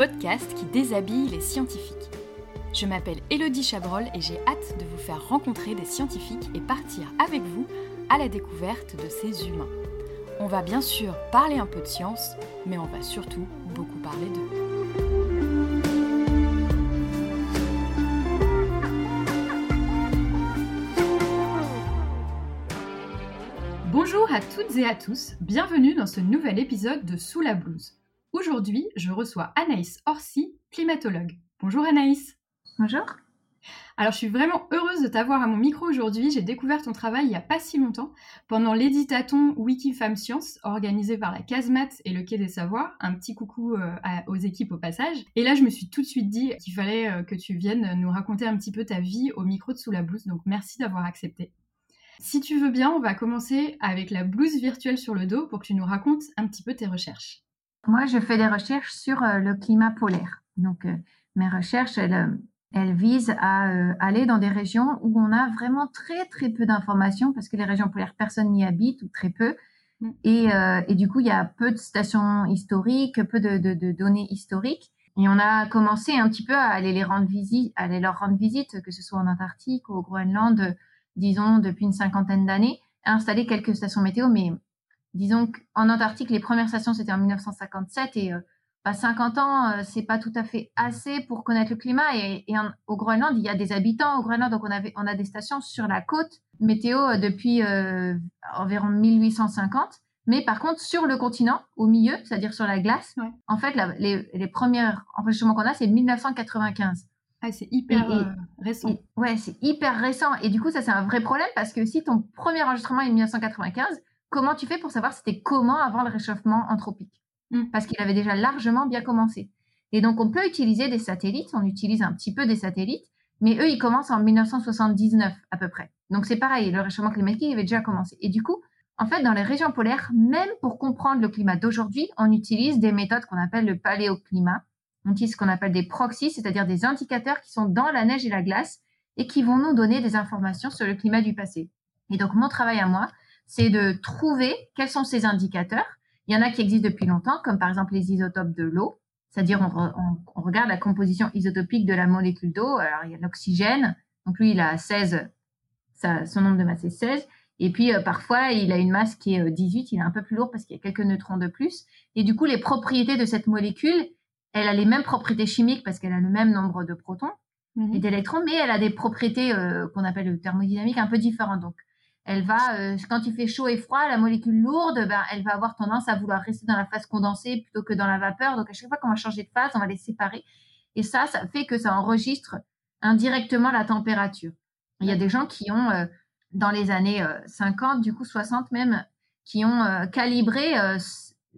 podcast qui déshabille les scientifiques. Je m'appelle Elodie Chabrol et j'ai hâte de vous faire rencontrer des scientifiques et partir avec vous à la découverte de ces humains. On va bien sûr parler un peu de science, mais on va surtout beaucoup parler d'eux. Bonjour à toutes et à tous, bienvenue dans ce nouvel épisode de Sous la blouse. Aujourd'hui, je reçois Anaïs Orsi, climatologue. Bonjour Anaïs. Bonjour. Alors, je suis vraiment heureuse de t'avoir à mon micro aujourd'hui. J'ai découvert ton travail il n'y a pas si longtemps, pendant l'éditaton Wikifam Science, organisé par la Casemate et le Quai des Savoirs. Un petit coucou euh, à- aux équipes au passage. Et là, je me suis tout de suite dit qu'il fallait euh, que tu viennes nous raconter un petit peu ta vie au micro de Sous la blouse. Donc, merci d'avoir accepté. Si tu veux bien, on va commencer avec la blouse virtuelle sur le dos pour que tu nous racontes un petit peu tes recherches. Moi, je fais des recherches sur euh, le climat polaire. Donc, euh, mes recherches, elles, euh, elles visent à euh, aller dans des régions où on a vraiment très, très peu d'informations parce que les régions polaires, personne n'y habite ou très peu. Mm. Et, euh, et du coup, il y a peu de stations historiques, peu de, de- de données historiques. Et on a commencé un petit peu à aller les rendre visite, à aller leur rendre visite, que ce soit en Antarctique ou au Groenland, disons depuis une cinquantaine d'années, à installer quelques stations météo, mais disons qu'en Antarctique, les premières stations, c'était en 1957 et euh, bah, 50 ans, euh, c'est pas tout à fait assez pour connaître le climat. Et, et en- au Groenland, il y a des habitants au Groenland, donc on, avait, on a des stations sur la côte météo euh, depuis euh, environ 1850. Mais par contre, sur le continent, au milieu, c'est-à-dire sur la glace, Ouais. en fait, la- les, les premiers enregistrements qu'on a, c'est 1995. Ah, c'est hyper Et- euh, récent. Et- ouais, c'est hyper récent. Et du coup, ça, c'est un vrai problème parce que si ton premier enregistrement est 1995, comment tu fais pour savoir c'était comment avant le réchauffement anthropique? Mm. Parce qu'il avait déjà largement bien commencé. Et donc, on peut utiliser des satellites. On utilise un petit peu des satellites. Mais eux, ils commencent en 1979 à peu près. Donc, c'est pareil. Le réchauffement climatique il avait déjà commencé. Et du coup, en fait, dans les régions polaires, même pour comprendre le climat d'aujourd'hui, on utilise des méthodes qu'on appelle le paléoclimat. On utilise ce qu'on appelle des proxys, c'est-à-dire des indicateurs qui sont dans la neige et la glace et qui vont nous donner des informations sur le climat du passé. Et donc, mon travail à moi, c'est de trouver quels sont ces indicateurs. Il y en a qui existent depuis longtemps, comme par exemple les isotopes de l'eau, c'est-à-dire on, re- on- on regarde la composition isotopique de la molécule d'eau. Alors, il y a l'oxygène, donc lui, il a 16, ça- son nombre de masse est 16. Et puis, euh, parfois, il a une masse qui est euh, 18, il est un peu plus lourd parce qu'il y a quelques neutrons de plus. Et du coup, les propriétés de cette molécule, elle a les mêmes propriétés chimiques parce qu'elle a le même nombre de protons Mhm. et d'électrons, mais elle a des propriétés euh, qu'on appelle thermodynamiques un peu différentes. Donc, elle va, euh, quand il fait chaud et froid, la molécule lourde, ben, elle va avoir tendance à vouloir rester dans la phase condensée plutôt que dans la vapeur. Donc, à chaque fois qu'on va changer de phase, on va les séparer. Et ça, ça fait que ça enregistre indirectement la température. Il y a des gens qui ont, euh, dans les années euh, 50, du coup 60 même, qui ont euh, calibré euh,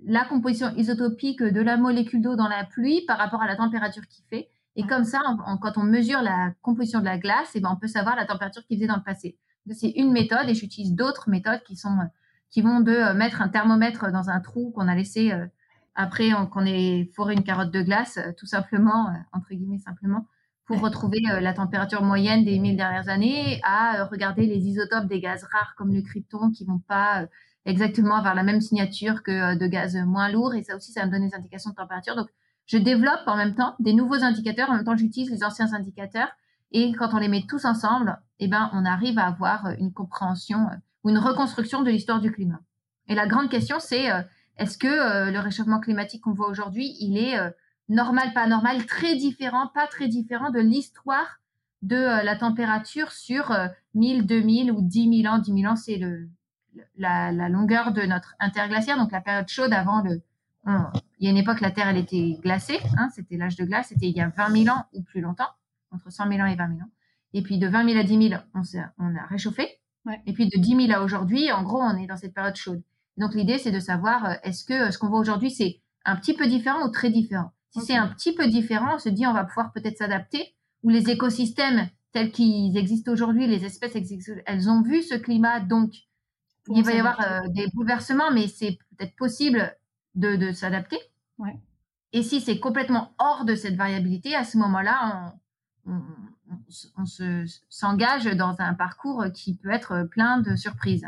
la composition isotopique de la molécule d'eau dans la pluie par rapport à la température qu'il fait. Et comme ça, on- on- quand on mesure la composition de la glace, eh ben, on peut savoir la température qu'il faisait dans le passé. C'est une méthode et j'utilise d'autres méthodes qui sont euh, qui vont de euh, mettre un thermomètre dans un trou qu'on a laissé euh, après on- qu'on ait foré une carotte de glace, tout simplement, entre guillemets simplement, pour retrouver la température moyenne des mille dernières années, à regarder les isotopes des gaz rares comme le krypton qui vont pas exactement avoir la même signature que de gaz moins lourds. Et ça aussi, ça me donne des indications de température. Donc, je développe en même temps des nouveaux indicateurs, en même temps j'utilise les anciens indicateurs. Et quand on les met tous ensemble, eh ben, on arrive à avoir euh, une compréhension euh, ou une reconstruction de l'histoire du climat. Et la grande question, c'est euh, est-ce que le réchauffement climatique qu'on voit aujourd'hui, il est normal, pas normal, très différent, pas très différent de l'histoire de la température sur euh, 1000, 2000 ou 10 000 ans? 10 000 ans, c'est le, la, longueur de notre interglaciaire, donc la période chaude avant le. il y a une époque, la Terre, elle était glacée, hein, c'était l'âge de glace, c'était il y a 20 000 ans ou plus longtemps, entre 100 000 ans et 20 000 ans. Et puis de 20 000 à 10 000, on, a réchauffé. Ouais. Et puis de 10 000 à aujourd'hui, en gros, on est dans cette période chaude. Donc l'idée, c'est de savoir euh, est-ce que euh, ce qu'on voit aujourd'hui, c'est un petit peu différent ou très différent? Si c'est un petit peu différent, on se dit on va pouvoir peut-être s'adapter, ou les écosystèmes tels qu'ils existent aujourd'hui, les espèces elles ont vu ce climat, donc Pour il va y avoir euh, des bouleversements, mais c'est peut-être possible de, de s'adapter. Ouais. Et si c'est complètement hors de cette variabilité, à ce moment-là, on, on- on se- on se- s'engage dans un parcours qui peut être plein de surprises.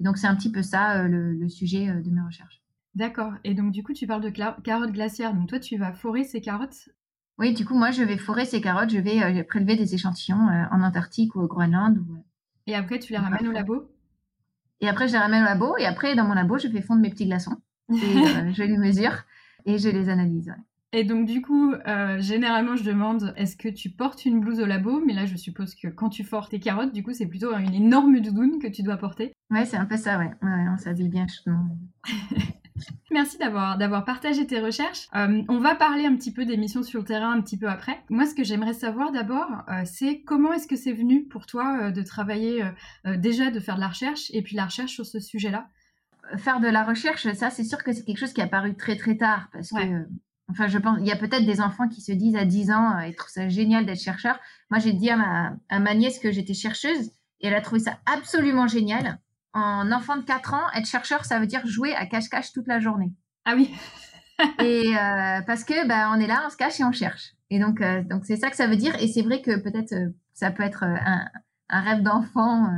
Et donc c'est un petit peu ça euh, le, le sujet euh, de mes recherches. D'accord. Et donc, du coup, tu parles de carottes glaciaires. Donc, toi, tu vas forer ces carottes? Oui, du coup, moi, je vais forer ces carottes. Je vais euh, prélever des échantillons euh, en Antarctique ou au Groenland. Ou... Et après, tu les ramènes au labo? Et après, je les ramène au labo. Et après, dans mon labo, je fais fondre mes petits glaçons. Et je les mesure et je les analyse. Et donc, du coup, euh, généralement, je demande est-ce que tu portes une blouse au labo? Mais là, je suppose que quand tu fortes tes carottes, du coup, c'est plutôt une énorme doudoune que tu dois porter. Ouais, c'est un peu ça, ouais. ouais on s'habille bien chaudement. Merci d'avoir, d'avoir partagé tes recherches. Euh, on va parler un petit peu des missions sur le terrain un petit peu après. Moi, ce que j'aimerais savoir d'abord, euh, c'est comment est-ce que c'est venu pour toi de travailler déjà, de faire de la recherche et puis la recherche sur ce sujet-là? Faire de la recherche, ça, c'est sûr que c'est quelque chose qui est apparu très très tard parce que Enfin, je pense, il y a peut-être des enfants qui se disent à 10 ans, euh, ils trouvent ça génial d'être chercheur. Moi, j'ai dit à ma, à ma nièce que j'étais chercheuse et elle a trouvé ça absolument génial. En enfant de 4 ans, être chercheur, ça veut dire jouer à cache-cache toute la journée. Ah oui. et euh, parce que bah, on est là, on se cache et on cherche. Et donc, euh, donc c'est ça que ça veut dire. Et c'est vrai que peut-être ça peut être un, un rêve d'enfant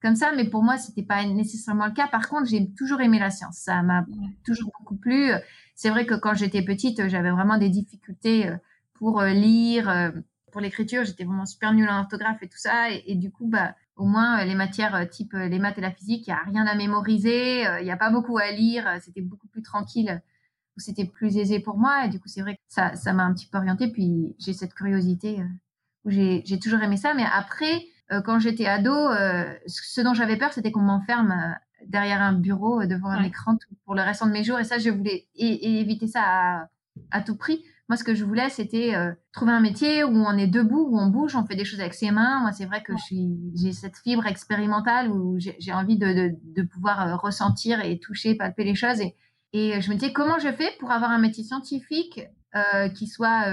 comme ça, mais pour moi, c'était pas nécessairement le cas. Par contre, j'ai toujours aimé la science. Ça m'a toujours beaucoup plu c'est vrai que quand j'étais petite, j'avais vraiment des difficultés euh, pour euh, lire, euh, pour l'écriture. J'étais vraiment super nulle en orthographe et tout ça. Et, du coup, bah, au moins, les matières type les maths et la physique, il n'y a rien à mémoriser, il n'y a pas beaucoup à lire. C'était beaucoup plus tranquille c'était plus aisé pour moi. Et du coup, c'est vrai que ça, ça m'a un petit peu orientée. Puis j'ai cette curiosité où j'ai, toujours aimé ça. Mais après, quand j'étais ado, ce dont j'avais peur, c'était qu'on m'enferme derrière un bureau euh, devant un écran pour le restant de mes jours. Et ça, je voulais éviter ça à, tout prix. Moi, ce que je voulais, c'était euh, trouver un métier où on est debout, où on bouge, on fait des choses avec ses mains. Moi, c'est vrai que j'ai cette fibre expérimentale où j'ai envie de, pouvoir euh, ressentir et toucher, palper les choses. Et, et, je me disais, comment je fais pour avoir un métier scientifique qui soit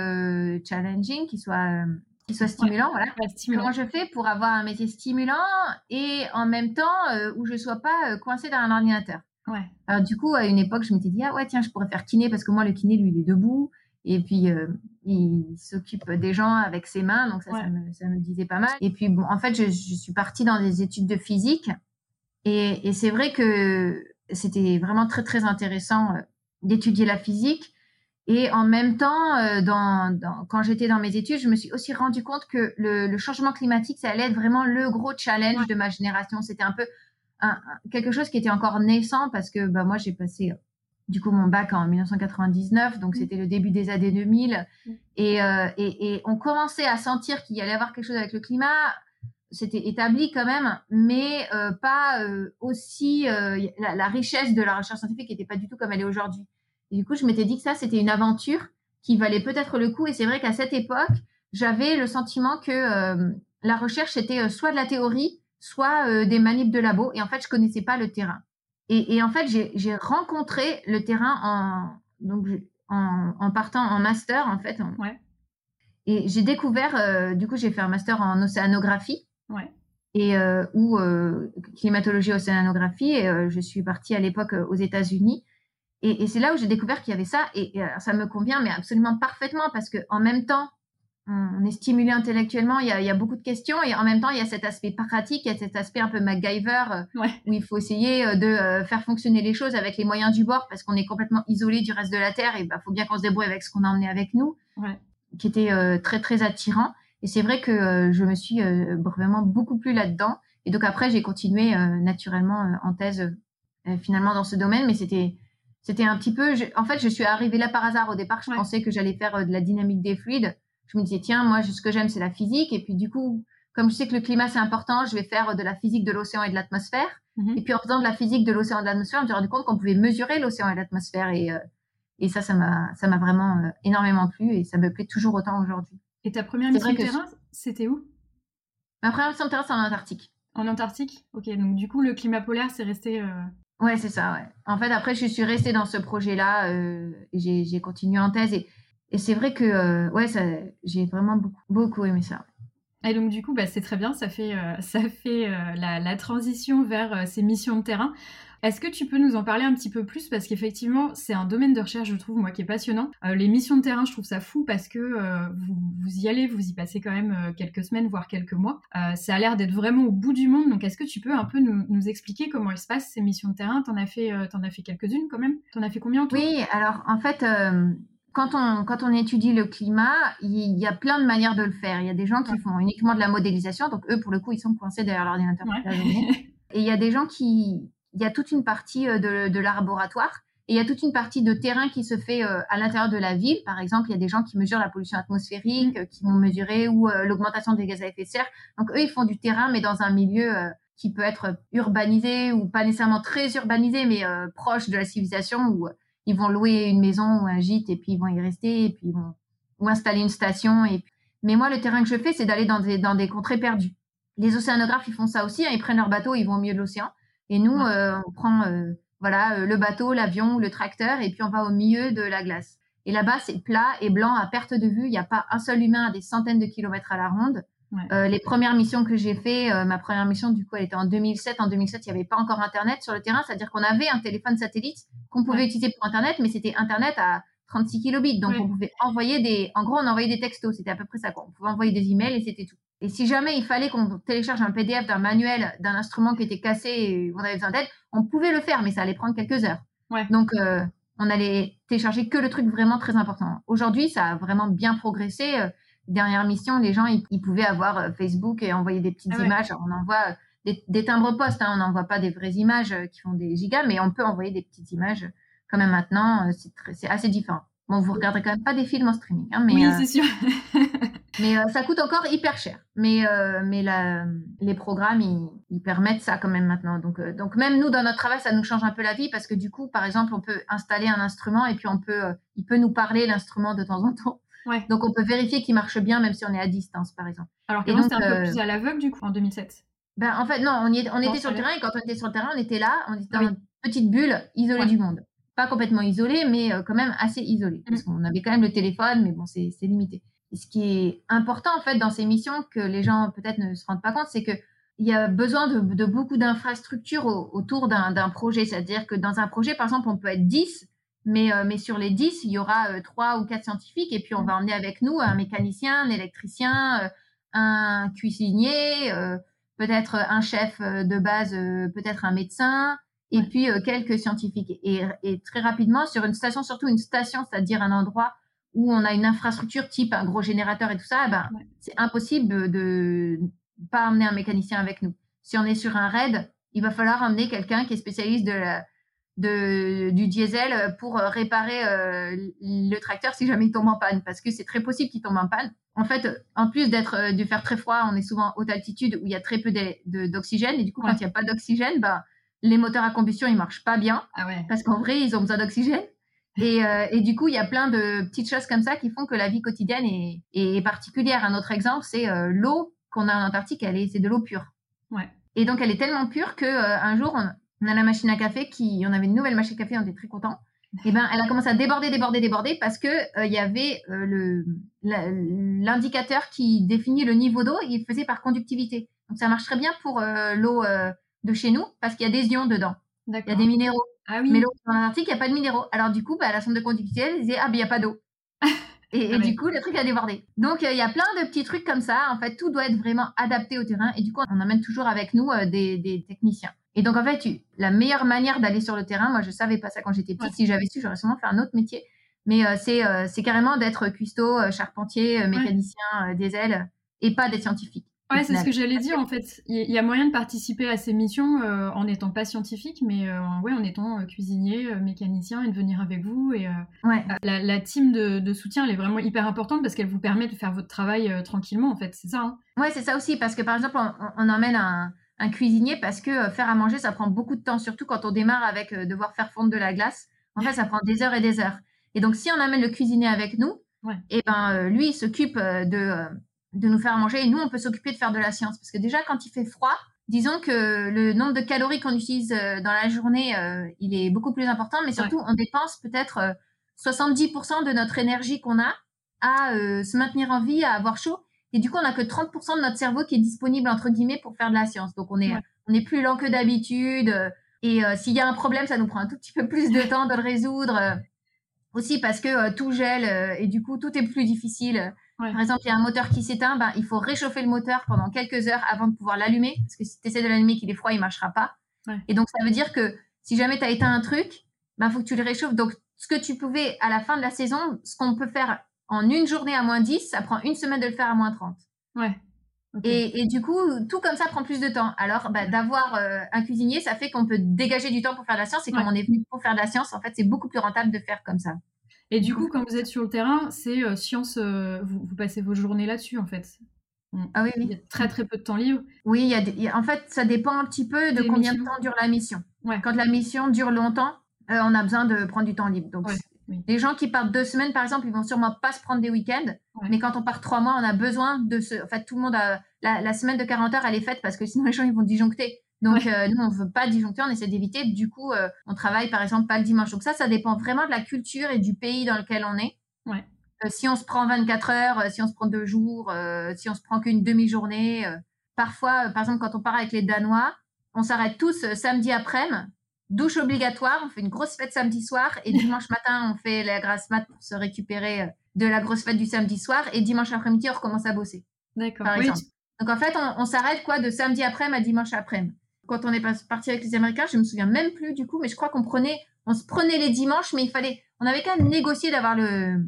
challenging, qui soit qui soit stimulant, voilà. Comment je fais pour avoir un métier stimulant et en même temps euh, où je sois pas euh, coincée dans un ordinateur? Ouais. Alors du coup, à une époque, je m'étais dit ah ouais tiens, je pourrais faire kiné parce que moi le kiné lui il est debout et puis euh, il s'occupe des gens avec ses mains, donc ça, ça, me, ça, me, disait pas mal. Et puis bon, en fait, je, je suis partie dans des études de physique et, et c'est vrai que c'était vraiment très très intéressant d'étudier la physique et en même temps, euh, dans, quand j'étais dans mes études, je me suis aussi rendu compte que le, changement climatique, ça allait être vraiment le gros challenge de ma génération. C'était un peu quelque chose qui était encore naissant parce que bah, moi, j'ai passé euh, du coup mon bac en 1999, donc mmh. c'était le début des années 2000. Mmh. Et, euh, et, et, on commençait à sentir qu'il y allait avoir quelque chose avec le climat. C'était établi quand même, mais pas aussi. La, la, richesse de la recherche scientifique n'était pas du tout comme elle est aujourd'hui. Et du coup, je m'étais dit que ça, c'était une aventure qui valait peut-être le coup. Et c'est vrai qu'à cette époque, j'avais le sentiment que euh, la recherche était euh, soit de la théorie, soit euh, des manips de labo. Et en fait, je connaissais pas le terrain. Et, en fait, j'ai rencontré le terrain en, donc, en, partant en master, en fait. Ouais. Et j'ai découvert, du coup, j'ai fait un master en océanographie. Ouais. Et ou climatologie océanographie. Et je suis partie à l'époque aux États-Unis. Et, c'est là où j'ai découvert qu'il y avait ça, et, ça me convient, mais absolument parfaitement, parce que en même temps, on est stimulé intellectuellement, il y, a, beaucoup de questions, et en même temps, il y a cet aspect pratique, il y a cet aspect un peu MacGyver, euh, où il faut essayer euh, de euh, faire fonctionner les choses avec les moyens du bord, parce qu'on est complètement isolé du reste de la Terre, et il bah, faut bien qu'on se débrouille avec ce qu'on a emmené avec nous, qui était très, très attirant. Et c'est vrai que je me suis vraiment beaucoup plus là-dedans. Et donc après, j'ai continué naturellement en thèse, finalement, dans ce domaine, mais c'était c'était un petit peu. en fait, je suis arrivée là par hasard. Au départ, je pensais que j'allais faire euh, de la dynamique des fluides. Je me disais, tiens, moi, ce que j'aime, c'est la physique. Et puis, du coup, comme je sais que le climat, c'est important, je vais faire de la physique de l'océan et de l'atmosphère. Mhm. Et puis, en faisant de la physique de l'océan et de l'atmosphère, je me suis rendu compte qu'on pouvait mesurer l'océan et l'atmosphère. Et, euh, et ça, ça m'a, vraiment euh, énormément plu et ça me plaît toujours autant aujourd'hui. Et ta première mission de terrain, c'était où? Ma première mission de terrain, c'est en Antarctique. En Antarctique? Ok, donc du coup, le climat polaire, c'est resté. Ouais, c'est ça, ouais. En fait, après, je suis restée dans ce projet-là, euh, j'ai continué en thèse et, c'est vrai que, euh, ouais, j'ai vraiment beaucoup, beaucoup aimé ça. Et donc du coup, bah, c'est très bien, ça fait, ça fait la, la, transition vers ces missions de terrain. Est-ce que tu peux nous en parler un petit peu plus? Parce qu'effectivement, c'est un domaine de recherche, je trouve, moi, qui est passionnant. Euh, les missions de terrain, je trouve ça fou parce que euh, vous, y allez, vous y passez quand même euh, quelques semaines, voire quelques mois. ça a l'air d'être vraiment au bout du monde. Donc, est-ce que tu peux un peu nous, expliquer comment il se passe ces missions de terrain? T'en as fait, en as fait quelques-unes quand même? T'en as fait combien en tout Oui, alors en fait quand on, quand on étudie le climat, il y a plein de manières de le faire. Il y a des gens qui font uniquement de la modélisation, donc eux, pour le coup, ils sont coincés derrière l'ordinateur Et il y a des gens qui, il y a toute une partie euh, de, de laboratoire et il y a toute une partie de terrain qui se fait euh, à l'intérieur de la ville. Par exemple, il y a des gens qui mesurent la pollution atmosphérique, euh, qui vont mesurer ou l'augmentation des gaz à effet de serre. Donc eux, ils font du terrain, mais dans un milieu qui peut être urbanisé ou pas nécessairement très urbanisé, mais proche de la civilisation, où ils vont louer une maison ou un gîte et puis ils vont y rester et puis ils vont ou installer une station. Et Mais moi, le terrain que je fais, c'est d'aller dans des, dans des contrées perdues. Les océanographes, ils font ça aussi. Hein. ils prennent leur bateau, ils vont au milieu de l'océan. Et nous, euh, on prend euh, voilà euh, le bateau, l'avion, le tracteur, et puis on va au milieu de la glace. Et là-bas, c'est plat et blanc à perte de vue. Il n'y a pas un seul humain à des centaines de kilomètres à la ronde. les premières missions que j'ai fait, ma première mission, du coup, elle était en 2007. En 2007, il n'y avait pas encore Internet sur le terrain, c'est-à-dire qu'on avait un téléphone satellite qu'on pouvait utiliser pour Internet, mais c'était Internet à 36 kilobits. Donc, on pouvait envoyer des. En gros, on envoyait des textos. C'était à peu près ça. Quoi. On pouvait envoyer des emails et c'était tout. Et si jamais il fallait qu'on télécharge un PDF d'un manuel d'un instrument qui était cassé et on avait besoin d'aide, on pouvait le faire, mais ça allait prendre quelques heures. Donc, euh, on allait télécharger que le truc vraiment très important. Aujourd'hui, ça a vraiment bien progressé. Euh, dernière mission, les gens, ils, pouvaient avoir euh, Facebook et envoyer des petites ah images. On envoie des, timbres postes, hein. on n'envoie pas des vraies images qui font des gigas, mais on peut envoyer des petites images quand même maintenant. C'est assez différent. Bon, vous regarderez quand même pas des films en streaming, hein, mais oui, c'est sûr. Mais euh, ça coûte encore hyper cher. Mais, euh, mais la, les programmes, ils, permettent ça quand même maintenant. Donc, euh, donc même nous, dans notre travail, ça nous change un peu la vie parce que du coup, par exemple, on peut installer un instrument et puis on peut, il peut nous parler l'instrument de temps en temps. Ouais. Donc on peut vérifier qu'il marche bien même si on est à distance, par exemple. Alors comment c'était un peu plus à l'aveugle du coup en 2007 ben, En fait, non, on, y on était sur le terrain et quand on était sur le terrain, on était là, on était dans une petite bulle isolée du monde. Pas complètement isolée, mais quand même assez isolée. Parce mmh. qu'on avait quand même le téléphone, mais bon, c'est limité ce qui est important en fait dans ces missions que les gens peut-être ne se rendent pas compte, c'est que il y a besoin de, beaucoup d'infrastructures autour d'un projet. C'est-à-dire que dans un projet, par exemple, on peut être 10, mais, euh, mais sur les 10, il y aura euh, trois 3 ou 4 scientifiques, et puis on va emmener avec nous un mécanicien, un électricien, euh, un cuisinier, peut-être un chef de base, peut-être un médecin, et puis quelques scientifiques. Et, et, très rapidement, sur une station, surtout une station, c'est-à-dire un endroit où on a une infrastructure type un gros générateur et tout ça, eh ben, c'est impossible de ne pas amener un mécanicien avec nous. Si on est sur un raid, il va falloir amener quelqu'un qui est spécialiste de, de du diesel pour réparer euh, le tracteur si jamais il tombe en panne, parce que c'est très possible qu'il tombe en panne. En fait, en plus d'être euh, de faire très froid, on est souvent en haute altitude où il y a très peu d'oxygène, et du coup, quand il n'y a pas d'oxygène, ben, les moteurs à combustion, ils marchent pas bien, ah parce qu'en vrai, ils ont besoin d'oxygène. Et, euh, et, du coup, il y a plein de petites choses comme ça qui font que la vie quotidienne est, est particulière. Un autre exemple, c'est euh, l'eau qu'on a en Antarctique, elle est, c'est de l'eau pure. Ouais. Et donc, elle est tellement pure que euh, un jour, on, a la machine à café qui, on avait une nouvelle machine à café, on était très contents. Et ben, elle a commencé à déborder, déborder, déborder parce que il y avait le l'indicateur qui définit le niveau d'eau, il faisait par conductivité. Donc, ça marche très bien pour l'eau de chez nous parce qu'il y a des ions dedans. Il y a des minéraux. Ah oui. Mais l'eau dans l'Antarctique, il n'y a pas de minéraux. Alors du coup, bah, la sonde de conductivité, elle disait, ah, ben il n'y a pas d'eau. Et, ah du coup, le truc a débordé. Donc, euh, il y a plein de petits trucs comme ça. En fait, tout doit être vraiment adapté au terrain. Et du coup, on emmène toujours avec nous euh, des, techniciens. Et donc, en fait, la meilleure manière d'aller sur le terrain, moi, je savais pas ça quand j'étais petite. Si j'avais su, j'aurais sûrement fait un autre métier. Mais euh, c'est carrément d'être cuistot, charpentier, mécanicien, diesel, et pas des scientifiques. Ouais, c'est ce que j'allais dire en fait. Il y a moyen de participer à ces missions euh, en n'étant pas scientifique, mais euh, ouais, en étant euh, cuisinier, mécanicien et de venir avec vous. Et ouais. la, la, team de, de, soutien, elle est vraiment hyper importante parce qu'elle vous permet de faire votre travail tranquillement en fait. C'est ça. Hein ouais, c'est ça aussi parce que par exemple, on, on emmène un, un, cuisinier parce que faire à manger, ça prend beaucoup de temps, surtout quand on démarre avec devoir faire fondre de la glace. En fait, ça prend des heures et des heures. Et donc, si on amène le cuisinier avec nous, et eh ben lui, il s'occupe de de nous faire manger et nous, on peut s'occuper de faire de la science. Parce que déjà, quand il fait froid, disons que le nombre de calories qu'on utilise euh, dans la journée, euh, il est beaucoup plus important, mais surtout, on dépense peut-être 70% euh, de notre énergie qu'on a à se maintenir en vie, à avoir chaud. Et du coup, on n'a que 30% de notre cerveau qui est disponible, entre guillemets, pour faire de la science. Donc, on est, on est plus lent que d'habitude. Et s'il y a un problème, ça nous prend un tout petit peu plus de temps de le résoudre. Aussi parce que tout gèle et du coup, tout est plus difficile. Par exemple, il y a un moteur qui s'éteint, ben, il faut réchauffer le moteur pendant quelques heures avant de pouvoir l'allumer. Parce que si tu essaies de l'allumer qu'il est froid, il ne marchera pas. Et donc, ça veut dire que si jamais tu as éteint un truc, il ben, faut que tu le réchauffes. Donc, ce que tu pouvais à la fin de la saison, ce qu'on peut faire en une journée à moins 10, ça prend une semaine de le faire à moins 30. Ouais. Et, du coup, tout comme ça prend plus de temps. Alors, ben, d'avoir euh, un cuisinier, ça fait qu'on peut dégager du temps pour faire de la science. Et comme on est venu pour faire de la science, en fait, c'est beaucoup plus rentable de faire comme ça. Et du coup, quand vous êtes sur le terrain, c'est euh, science, euh, vous, passez vos journées là-dessus, en fait. Ah oui, oui. Il y a très très peu de temps libre. Oui, il y a en fait, ça dépend un petit peu de combien de temps dure la mission. Quand la mission dure longtemps, euh, on a besoin de prendre du temps libre. Donc, les gens qui partent deux semaines, par exemple, ils vont sûrement pas se prendre des week-ends. Mais quand on part trois mois, on a besoin de se. En fait, tout le monde a. La, la, semaine de 40 heures, elle est faite parce que sinon les gens ils vont disjoncter. Donc, euh, nous, on veut pas disjoncter, on essaie d'éviter. Du coup, euh, on travaille, par exemple, pas le dimanche. Donc, ça, ça dépend vraiment de la culture et du pays dans lequel on est. Ouais. Euh, si on se prend 24 heures, si on se prend deux jours, si on se prend qu'une demi-journée. parfois, par exemple, quand on part avec les Danois, on s'arrête tous samedi après-midi, douche obligatoire, on fait une grosse fête samedi soir et dimanche matin, on fait la grasse mat pour se récupérer de la grosse fête du samedi soir et dimanche après-midi, on recommence à bosser. D'accord. Oui. Donc, en fait, on, on s'arrête quoi de samedi après-midi à dimanche après-midi? Quand on est parti avec les Américains, je me souviens même plus du coup, mais je crois qu'on prenait, on se prenait les dimanches, mais il fallait, on avait quand même négocié d'avoir le,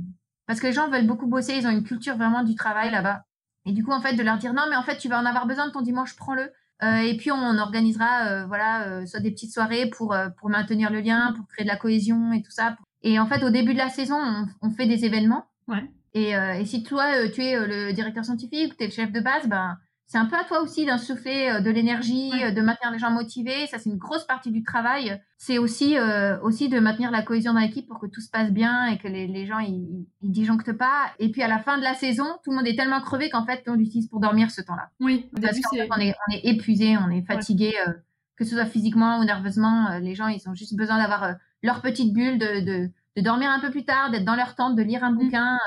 parce que les gens veulent beaucoup bosser, ils ont une culture vraiment du travail là-bas. Et du coup, en fait, de leur dire non, mais en fait, tu vas en avoir besoin de ton dimanche, prends-le. Euh, et puis on organisera, euh, voilà, euh, soit des petites soirées pour pour maintenir le lien, pour créer de la cohésion et tout ça. Et en fait, au début de la saison, on, fait des événements. Ouais. Et, et si toi, tu es le directeur scientifique, tu es le chef de base, ben c'est un peu à toi aussi d'insuffler euh, de l'énergie, euh, de maintenir les gens motivés. Ça, c'est une grosse partie du travail. C'est aussi, euh, aussi de maintenir la cohésion dans l'équipe pour que tout se passe bien et que les, les gens, ils, ils disjonctent pas. Et puis, à la fin de la saison, tout le monde est tellement crevé qu'en fait, on l'utilise pour dormir ce temps-là. Oui, parce qu'en fait, on est, on est épuisé, on est fatigué, que ce soit physiquement ou nerveusement. les gens, ils ont juste besoin d'avoir leur petite bulle, de, de, de, dormir un peu plus tard, d'être dans leur tente, de lire un mmh. bouquin,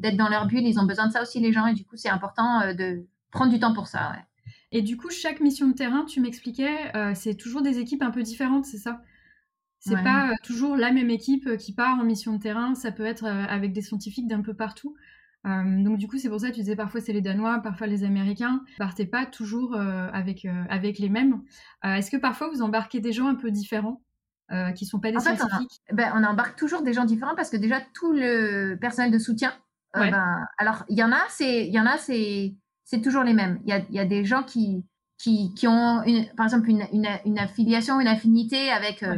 d'être dans leur bulle. Ils ont besoin de ça aussi, les gens. Et du coup, c'est important de prendre du temps pour ça, ouais. Et du coup, chaque mission de terrain, tu m'expliquais, euh, c'est toujours des équipes un peu différentes, c'est ça? C'est pas euh, toujours la même équipe euh, qui part en mission de terrain, ça peut être avec des scientifiques d'un peu partout. donc du coup, c'est pour ça que tu disais parfois c'est les Danois, parfois les Américains. Partez pas toujours avec, avec les mêmes. Est-ce que parfois vous embarquez des gens un peu différents qui sont pas des scientifiques on, ben, on embarque toujours des gens différents parce que déjà tout le personnel de soutien. Ben, alors il y en a, c'est, il y en a, c'est c'est toujours les mêmes. Il y a, il y a des gens qui, qui, qui ont, une, par exemple, une, une, une, affiliation, une affinité avec, euh,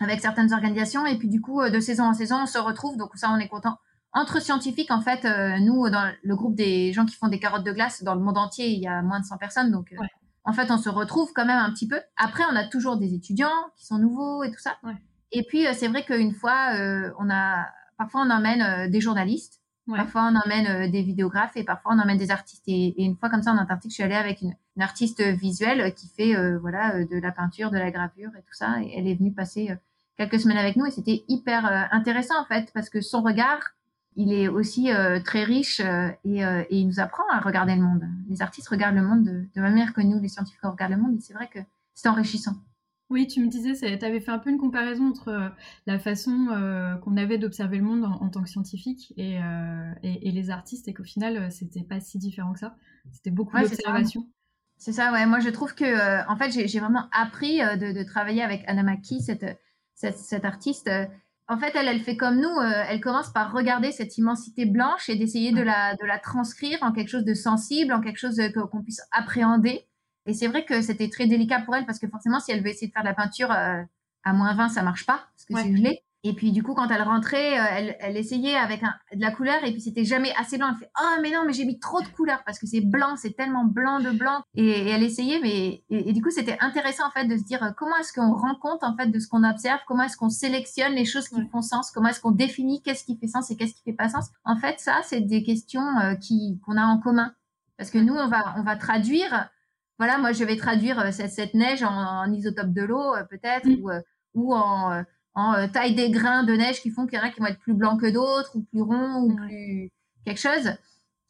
avec certaines organisations. Et puis, du coup, euh, de saison en saison, on se retrouve. Donc, ça, on est content. Entre scientifiques, en fait, euh, nous, dans le groupe des gens qui font des carottes de glace, dans le monde entier, il y a moins de 100 personnes. Donc, en fait, on se retrouve quand même un petit peu. Après, on a toujours des étudiants qui sont nouveaux et tout ça. Et puis, c'est vrai qu'une fois, on a, parfois, on emmène des journalistes Parfois, on emmène euh, des vidéographes et parfois, on emmène des artistes. Et, une fois, comme ça, en Antarctique, je suis allée avec une, artiste visuelle qui fait euh, voilà, euh, de la peinture, de la gravure et tout ça. Et elle est venue passer quelques semaines avec nous et c'était hyper intéressant, en fait, parce que son regard, il est aussi très riche et, il nous apprend à regarder le monde. Les artistes regardent le monde de, la manière que nous, les scientifiques, regardent le monde. Et c'est vrai que c'est enrichissant. Oui, tu me disais, tu avais fait un peu une comparaison entre euh, la façon euh, qu'on avait d'observer le monde en, tant que scientifique euh, et, et, les artistes, et qu'au final, c'était pas si différent que ça. C'était beaucoup d'observation. C'est ça, ouais. Moi, je trouve que, en fait, j'ai vraiment appris de, travailler avec Anna Maki, cette, cette, artiste. En fait, elle, elle fait comme nous. elle commence par regarder cette immensité blanche et d'essayer de la, de la transcrire en quelque chose de sensible, en quelque chose qu'on puisse appréhender. Et c'est vrai que c'était très délicat pour elle parce que forcément, si elle veut essayer de faire de la peinture euh, à moins 20, ça marche pas parce que c'est gelé. Et puis du coup, quand elle rentrait, euh, elle, elle, essayait avec un, de la couleur et puis c'était jamais assez blanc. Elle fait oh mais non mais j'ai mis trop de couleur parce que c'est blanc, c'est tellement blanc de blanc. Et, elle essayait mais et, du coup c'était intéressant en fait de se dire euh, comment est-ce qu'on rend compte en fait de ce qu'on observe, comment est-ce qu'on sélectionne les choses qui font sens, comment est-ce qu'on définit qu'est-ce qui fait sens et qu'est-ce qui fait pas sens? En fait ça c'est des questions qui qu'on a en commun parce que nous on va on va traduire voilà, moi je vais traduire euh, cette, neige en, isotope de l'eau euh, peut-être mm. ou, euh, ou, en, taille des grains de neige qui font qu'il y en a qui vont être plus blancs que d'autres ou plus ronds ou plus quelque chose.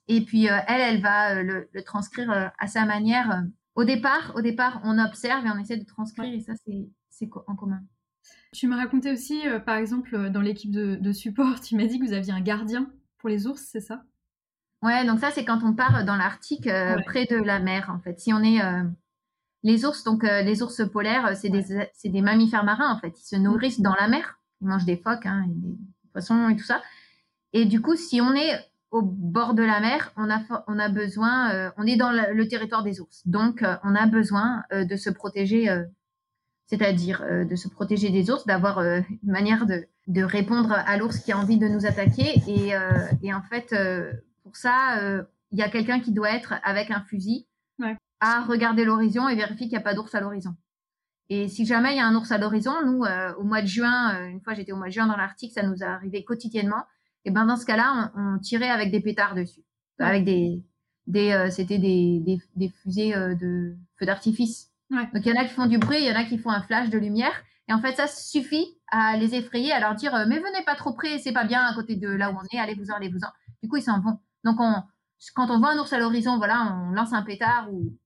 Et puis elle, elle va le, transcrire à sa manière. Au départ, au départ, on observe et on essaie de transcrire et ça, c'est en commun. Tu me racontais aussi, par exemple, dans l'équipe de, support, tu m'as dit que vous aviez un gardien pour les ours, c'est ça? Ouais, donc ça, c'est quand on part dans l'Arctique, près de la mer, en fait. Si on est les ours, donc euh, les ours polaires, euh, c'est des, mammifères marins en fait. Ils se nourrissent dans la mer. Ils mangent des phoques, hein, des poissons et tout ça. Et du coup, si on est au bord de la mer, on a, on a besoin, euh, on est dans le, territoire des ours. Donc, on a besoin de se protéger, c'est-à-dire de se protéger des ours, d'avoir une manière de, de, répondre à l'ours qui a envie de nous attaquer. Et, et en fait, pour ça, il y a quelqu'un qui doit être avec un fusil à regarder l'horizon et vérifier qu'il n'y a pas d'ours à l'horizon. Et si jamais il y a un ours à l'horizon, nous, euh, au mois de juin, euh, une fois j'étais au mois de juin dans l'Arctique, ça nous arrivé quotidiennement. Et ben dans ce cas-là, on, tirait avec des pétards dessus, avec des, des euh, c'était des, des, des, fusées de feux d'artifice. Donc il y en a qui font du bruit, il y en a qui font un flash de lumière. Et en fait, ça suffit à les effrayer, à leur dire mais venez pas trop près, c'est pas bien à côté de là où on est, allez-vous-en, allez-vous-en. Du coup, ils s'en vont. Donc on, quand on voit un ours à l'horizon, voilà, on lance un pétard ou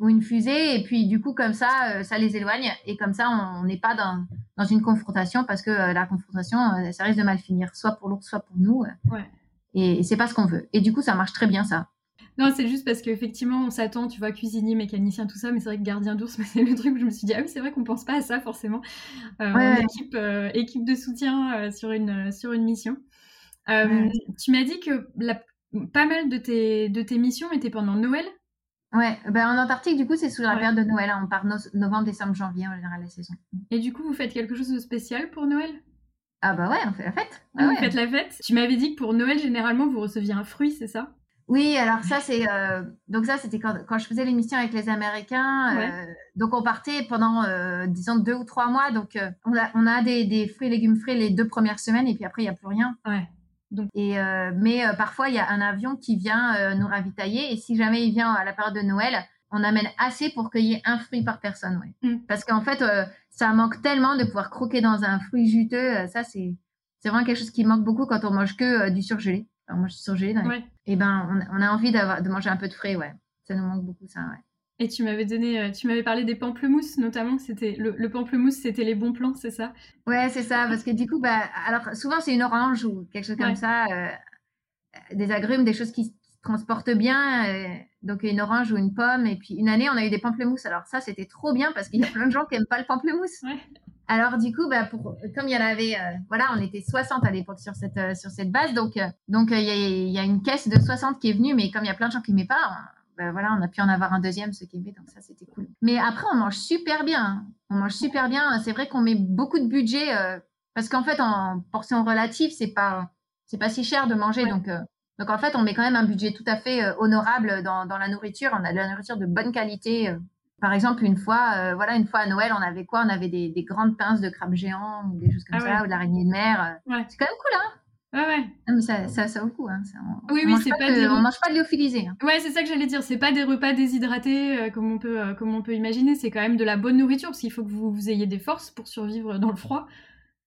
ou une, fusée. Et puis, du coup, comme ça, euh, ça les éloigne. Et comme ça, on n'est pas dans, dans, une confrontation parce que euh, la confrontation, euh, ça risque de mal finir, soit pour l'ours, soit pour nous. Ouais. Et, c'est pas ce qu'on veut. Et du coup, ça marche très bien, ça. Non, c'est juste parce qu'effectivement, on s'attend, tu vois, cuisinier, mécanicien, tout ça, mais c'est vrai que gardien d'ours, c'est le truc où je me suis dit, ah oui, c'est vrai qu'on pense pas à ça forcément. équipe, équipe de soutien sur, une, sur une mission. Tu m'as dit que la, pas mal de tes, de tes missions étaient pendant Noël? Ouais, ben en Antarctique, du coup, c'est sous la période de Noël. Hein. On part novembre, décembre, janvier en général la saison. Et du coup, vous faites quelque chose de spécial pour Noël? Ah bah ouais, on fait la fête. Ah, vous faites la fête? Tu m'avais dit que pour Noël, généralement, vous receviez un fruit, c'est ça? Oui, alors ça, c'est euh, donc ça, c'était quand, quand, je faisais l'émission avec les Américains. Euh, donc on partait pendant, euh, disons, deux ou trois mois. Donc on a, on a des, des fruits et légumes frais les deux premières semaines, et puis après, il n'y a plus rien. Ouais. Et, mais parfois, il y a un avion qui vient nous ravitailler. Et si jamais il vient à la période de Noël, on amène assez pour qu'il y ait un fruit par personne. Ouais. Mm. Parce qu'en fait, euh, ça manque tellement de pouvoir croquer dans un fruit juteux. Euh, ça, c'est vraiment quelque chose qui manque beaucoup quand on mange que euh, du surgelé. on mange du surgelé. Et ben, on, a envie de manger un peu de frais. Ouais. Ça nous manque beaucoup, ça. Ouais. Et tu m'avais donné, tu m'avais parlé des pamplemousses, notamment. C'était le, pamplemousse, c'était les bons plans, c'est ça? Ouais, c'est ça. Parce que du coup, bah, alors souvent c'est une orange ou quelque chose comme ça, des agrumes, des choses qui transporte bien. Euh, donc une orange ou une pomme. Et puis une année, on a eu des pamplemousses. Alors ça, c'était trop bien parce qu'il y a plein de gens qui n'aiment pas le pamplemousse. Alors du coup, bah, pour, comme il y en avait, euh, voilà, on était 60 à l'époque sur cette, euh, sur cette base. Donc donc il y, a, une caisse de 60 qui est venue, mais comme il y a plein de gens qui n'aimaient pas, bah, voilà, on a pu en avoir un deuxième, qui aimaient. Donc ça, c'était cool. Mais après, on mange super bien. On mange super bien. C'est vrai qu'on met beaucoup de budget parce qu'en fait, en portion relative, c'est pas c'est pas si cher de manger. Donc donc en fait, on met quand même un budget tout à fait euh, honorable dans, la nourriture. On a de la nourriture de bonne qualité. Euh. Par exemple, une fois, euh, voilà, une fois à Noël, on avait quoi? On avait des, grandes pinces de crabe géant ou des choses comme ah ça, ou de l'araignée de mer. C'est quand même cool, hein Ouais, ouais. mais ça, ça, ça vaut le coup. Hein. on, oui, oui, c'est pas, des... on mange pas de lyophilisé. Hein. Ouais, c'est ça que j'allais dire. C'est pas des repas déshydratés comme on peut, comme on peut imaginer. C'est quand même de la bonne nourriture parce qu'il faut que vous, vous, ayez des forces pour survivre dans le froid.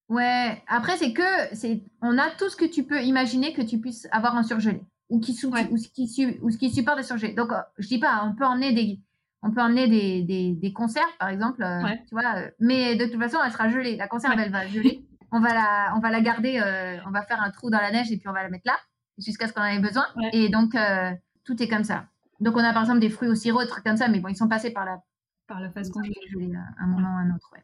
Ouais, après, c'est que, c'est, on a tout ce que tu peux imaginer que tu puisses avoir un surgelé ou qui, sou, ou, ce qui, ou ce qui supporte des surgelés. Donc, euh, je dis pas, on peut emmener des, on peut emmener des, des, des conserves, par exemple, euh, tu vois, euh, mais de toute façon, elle sera gelée. La conserve, elle va geler. On va la, on va la garder, on va faire un trou dans la neige et puis on va la mettre là jusqu'à ce qu'on en ait besoin. Et donc, tout est comme ça. Donc, on a par exemple des fruits au sirop, des trucs comme ça, mais bon, ils sont passés par la, par la phase congelée à un moment ou à un autre. Ouais.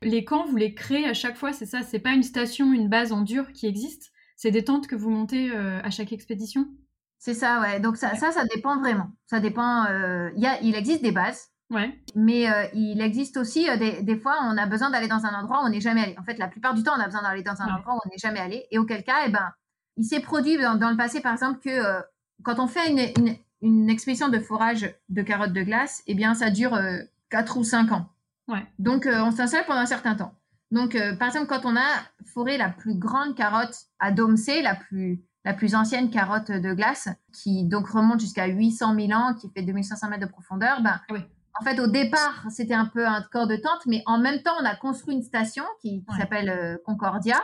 Les camps, vous les créez à chaque fois, c'est ça? C'est pas une station, une base en dur qui existe? C'est des tentes que vous montez euh, à chaque expédition? C'est ça, ouais. Donc ça, ça, ça dépend vraiment. Ça dépend. Euh, y a, il existe des bases. Ouais. Mais euh, il existe aussi des, des, fois, on a besoin d'aller dans un endroit où on n'est jamais allé. En fait, la plupart du temps, on a besoin d'aller dans un endroit où on n'est jamais allé. Et auquel cas, eh ben, il s'est produit dans, le passé, par exemple, que quand on fait une, une, une, expédition de forage de carottes de glace, eh bien, ça dure 4 ou 5 ans. Donc, euh, on s'installe pendant un certain temps. Donc, euh, par exemple, quand on a foré la plus grande carotte à Domsé, la plus, la plus ancienne carotte de glace, qui donc remonte jusqu'à 800 000 ans, qui fait 2500 mètres de profondeur, ben, en fait, au départ, c'était un peu un corps de tente, mais en même temps, on a construit une station qui, s'appelle euh, Concordia.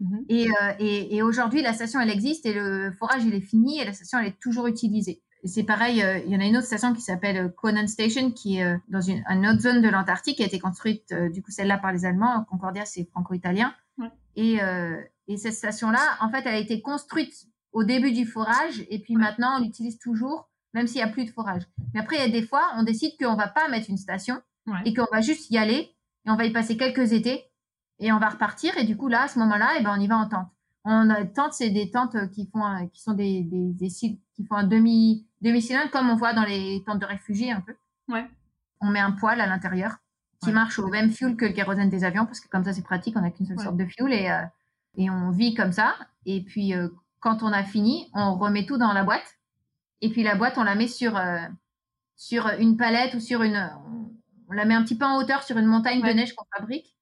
Mhm. Et, et, et aujourd'hui, la station, elle existe et le forage, il est fini et la station, elle est toujours utilisée. C'est pareil, il y en a une autre station qui s'appelle Conan Station, qui est dans une, autre zone de l'Antarctique, qui a été construite, du coup, celle-là par les Allemands. Concordia, c'est franco-italien. Et, et cette station-là, en fait, elle a été construite au début du forage et puis maintenant, on l'utilise toujours même s'il n'y a plus de forage. Mais après, il y a des fois, on décide qu'on va pas mettre une station et qu'on va juste y aller et on va y passer quelques étés et on va repartir. Et du coup, là, à ce moment-là, eh ben, on y va en tente. On a tente, c'est des tentes qui font, qui sont des, des, des qui font un demi, demi-cylindre comme on voit dans les tentes de réfugiés un peu. Ouais. On met un poêle à l'intérieur qui marche au même fuel que le kérosène des avions parce que comme ça, c'est pratique. On n'a qu'une seule sorte de fuel et, euh, et on vit comme ça. Et puis, euh, quand on a fini, on remet tout dans la boîte et puis la boîte, on la met sur, euh, sur une palette ou sur une. On la met un petit peu en hauteur sur une montagne de neige qu'on fabrique.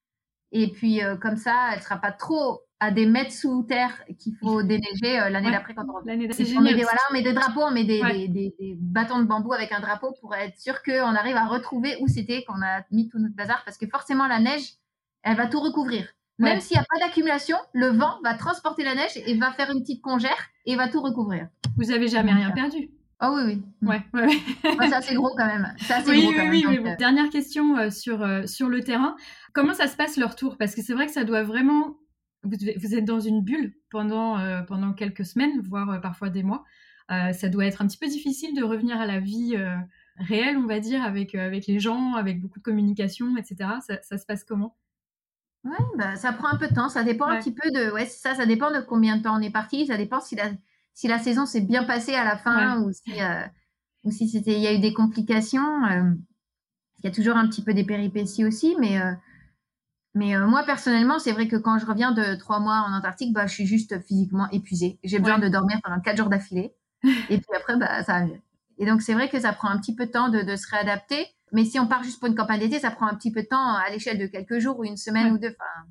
Et puis euh, comme ça, elle ne sera pas trop à des mètres sous terre qu'il faut déneiger euh, l'année d'après quand on revient. On met des, voilà, on met des drapeaux, on met des, des, des, bâtons de bambou avec un drapeau pour être sûr qu'on arrive à retrouver où c'était qu'on a mis tout notre bazar. Parce que forcément, la neige, elle va tout recouvrir. Même s'il n'y a pas d'accumulation, le vent va transporter la neige et va faire une petite congère et va tout recouvrir. Vous avez jamais rien perdu Oh oui, oui. Mm. Ouais, ouais, c'est assez gros quand même. oui, gros quand oui, même, oui, euh. Dernière question euh, sur, euh, sur le terrain. Comment ça se passe leur tour? Parce que c'est vrai que ça doit vraiment. Vous, êtes dans une bulle pendant, pendant quelques semaines, voire parfois des mois. ça doit être un petit peu difficile de revenir à la vie réelle, on va dire, avec, avec les gens, avec beaucoup de communication, etc. Ça, ça se passe comment? Ouais, bah, ça prend un peu de temps. Ça dépend un petit peu de. Ouais, ça, ça dépend de combien de temps on est parti. Ça dépend si la, si la saison s'est bien passée à la fin ou si, euh, ou si c'était, il y a eu des complications. Euh, il y a toujours un petit peu des péripéties aussi, mais, euh, mais moi personnellement, c'est vrai que quand je reviens de trois mois en Antarctique, bah, je suis juste physiquement épuisée. J'ai besoin de dormir pendant quatre jours d'affilée. et puis après, bah, ça Et donc, c'est vrai que ça prend un petit peu de temps de, de se réadapter. Mais si on part juste pour une campagne d'été, ça prend un petit peu de temps à l'échelle de quelques jours ou une semaine ou deux. Enfin,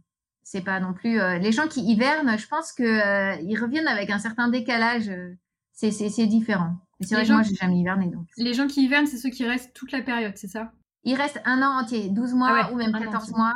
c'est pas non plus euh, les gens qui hivernent. Je pense que euh, ils reviennent avec un certain décalage. Euh, c'est c'est différent. C'est vrai que moi j'ai jamais hiverné donc. Les gens qui hivernent, c'est ceux qui restent toute la période, c'est ça? Ils restent un an entier, 12 mois ah ou même 14 mois.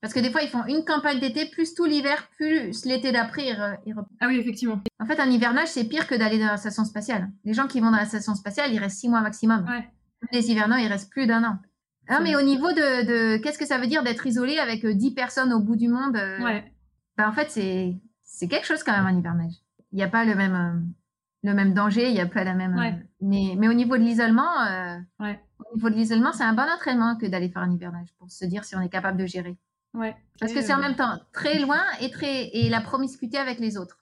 Parce que des fois, ils font une campagne d'été, plus tout l'hiver, plus l'été d'après, ils, Ah oui, effectivement. En fait, un hivernage, c'est pire que d'aller dans la station spatiale. Les gens qui vont dans la station spatiale, ils restent six mois maximum. Ouais. Les hivernants, ils restent plus d'un an. Non, mais au niveau de, de qu'est-ce que ça veut dire d'être isolé avec 10 personnes au bout du monde ouais. Bah, en fait, c'est, c'est quelque chose quand même un hivernage. Il n'y a pas le même, euh, le même danger, il n'y a pas la même. Euh, mais, mais au niveau de l'isolement, euh, ouais. au niveau de l'isolement, c'est un bon entraînement que d'aller faire un hivernage pour se dire si on est capable de gérer. Ouais. Parce que c'est en même temps très loin et, très, et la promiscuité avec les autres.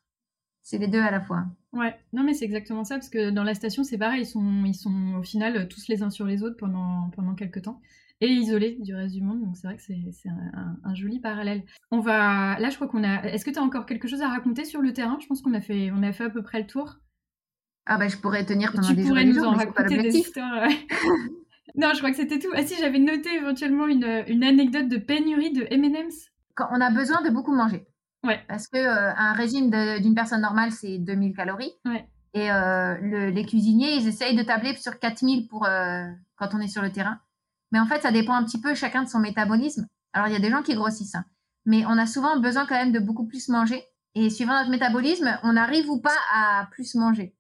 C'est les deux à la fois. Ouais, non mais c'est exactement ça parce que dans la station c'est pareil, ils sont, ils sont au final tous les uns sur les autres pendant, pendant quelques temps et isolé du reste du monde. Donc c'est vrai que c'est un, joli parallèle. On va là, je crois qu'on a. Est-ce que tu as encore quelque chose à raconter sur le terrain? Je pense qu'on a fait, on a fait à peu près le tour. Ah bah je pourrais tenir pendant tu des pourrais nous en raconter des histoires. non, je crois que c'était tout. Ah si, j'avais noté éventuellement une, une, anecdote de pénurie de M&M's. Quand on a besoin de beaucoup manger. Ouais. Parce que euh, un régime d'une personne normale c'est 2000 calories. Ouais. Et euh, le, les cuisiniers, ils essayent de tabler sur 4000 pour euh, quand on est sur le terrain. Mais en fait, ça dépend un petit peu chacun de son métabolisme. Alors, il y a des gens qui grossissent, hein. mais on a souvent besoin quand même de beaucoup plus manger. Et suivant notre métabolisme, on n'arrive ou pas à plus manger.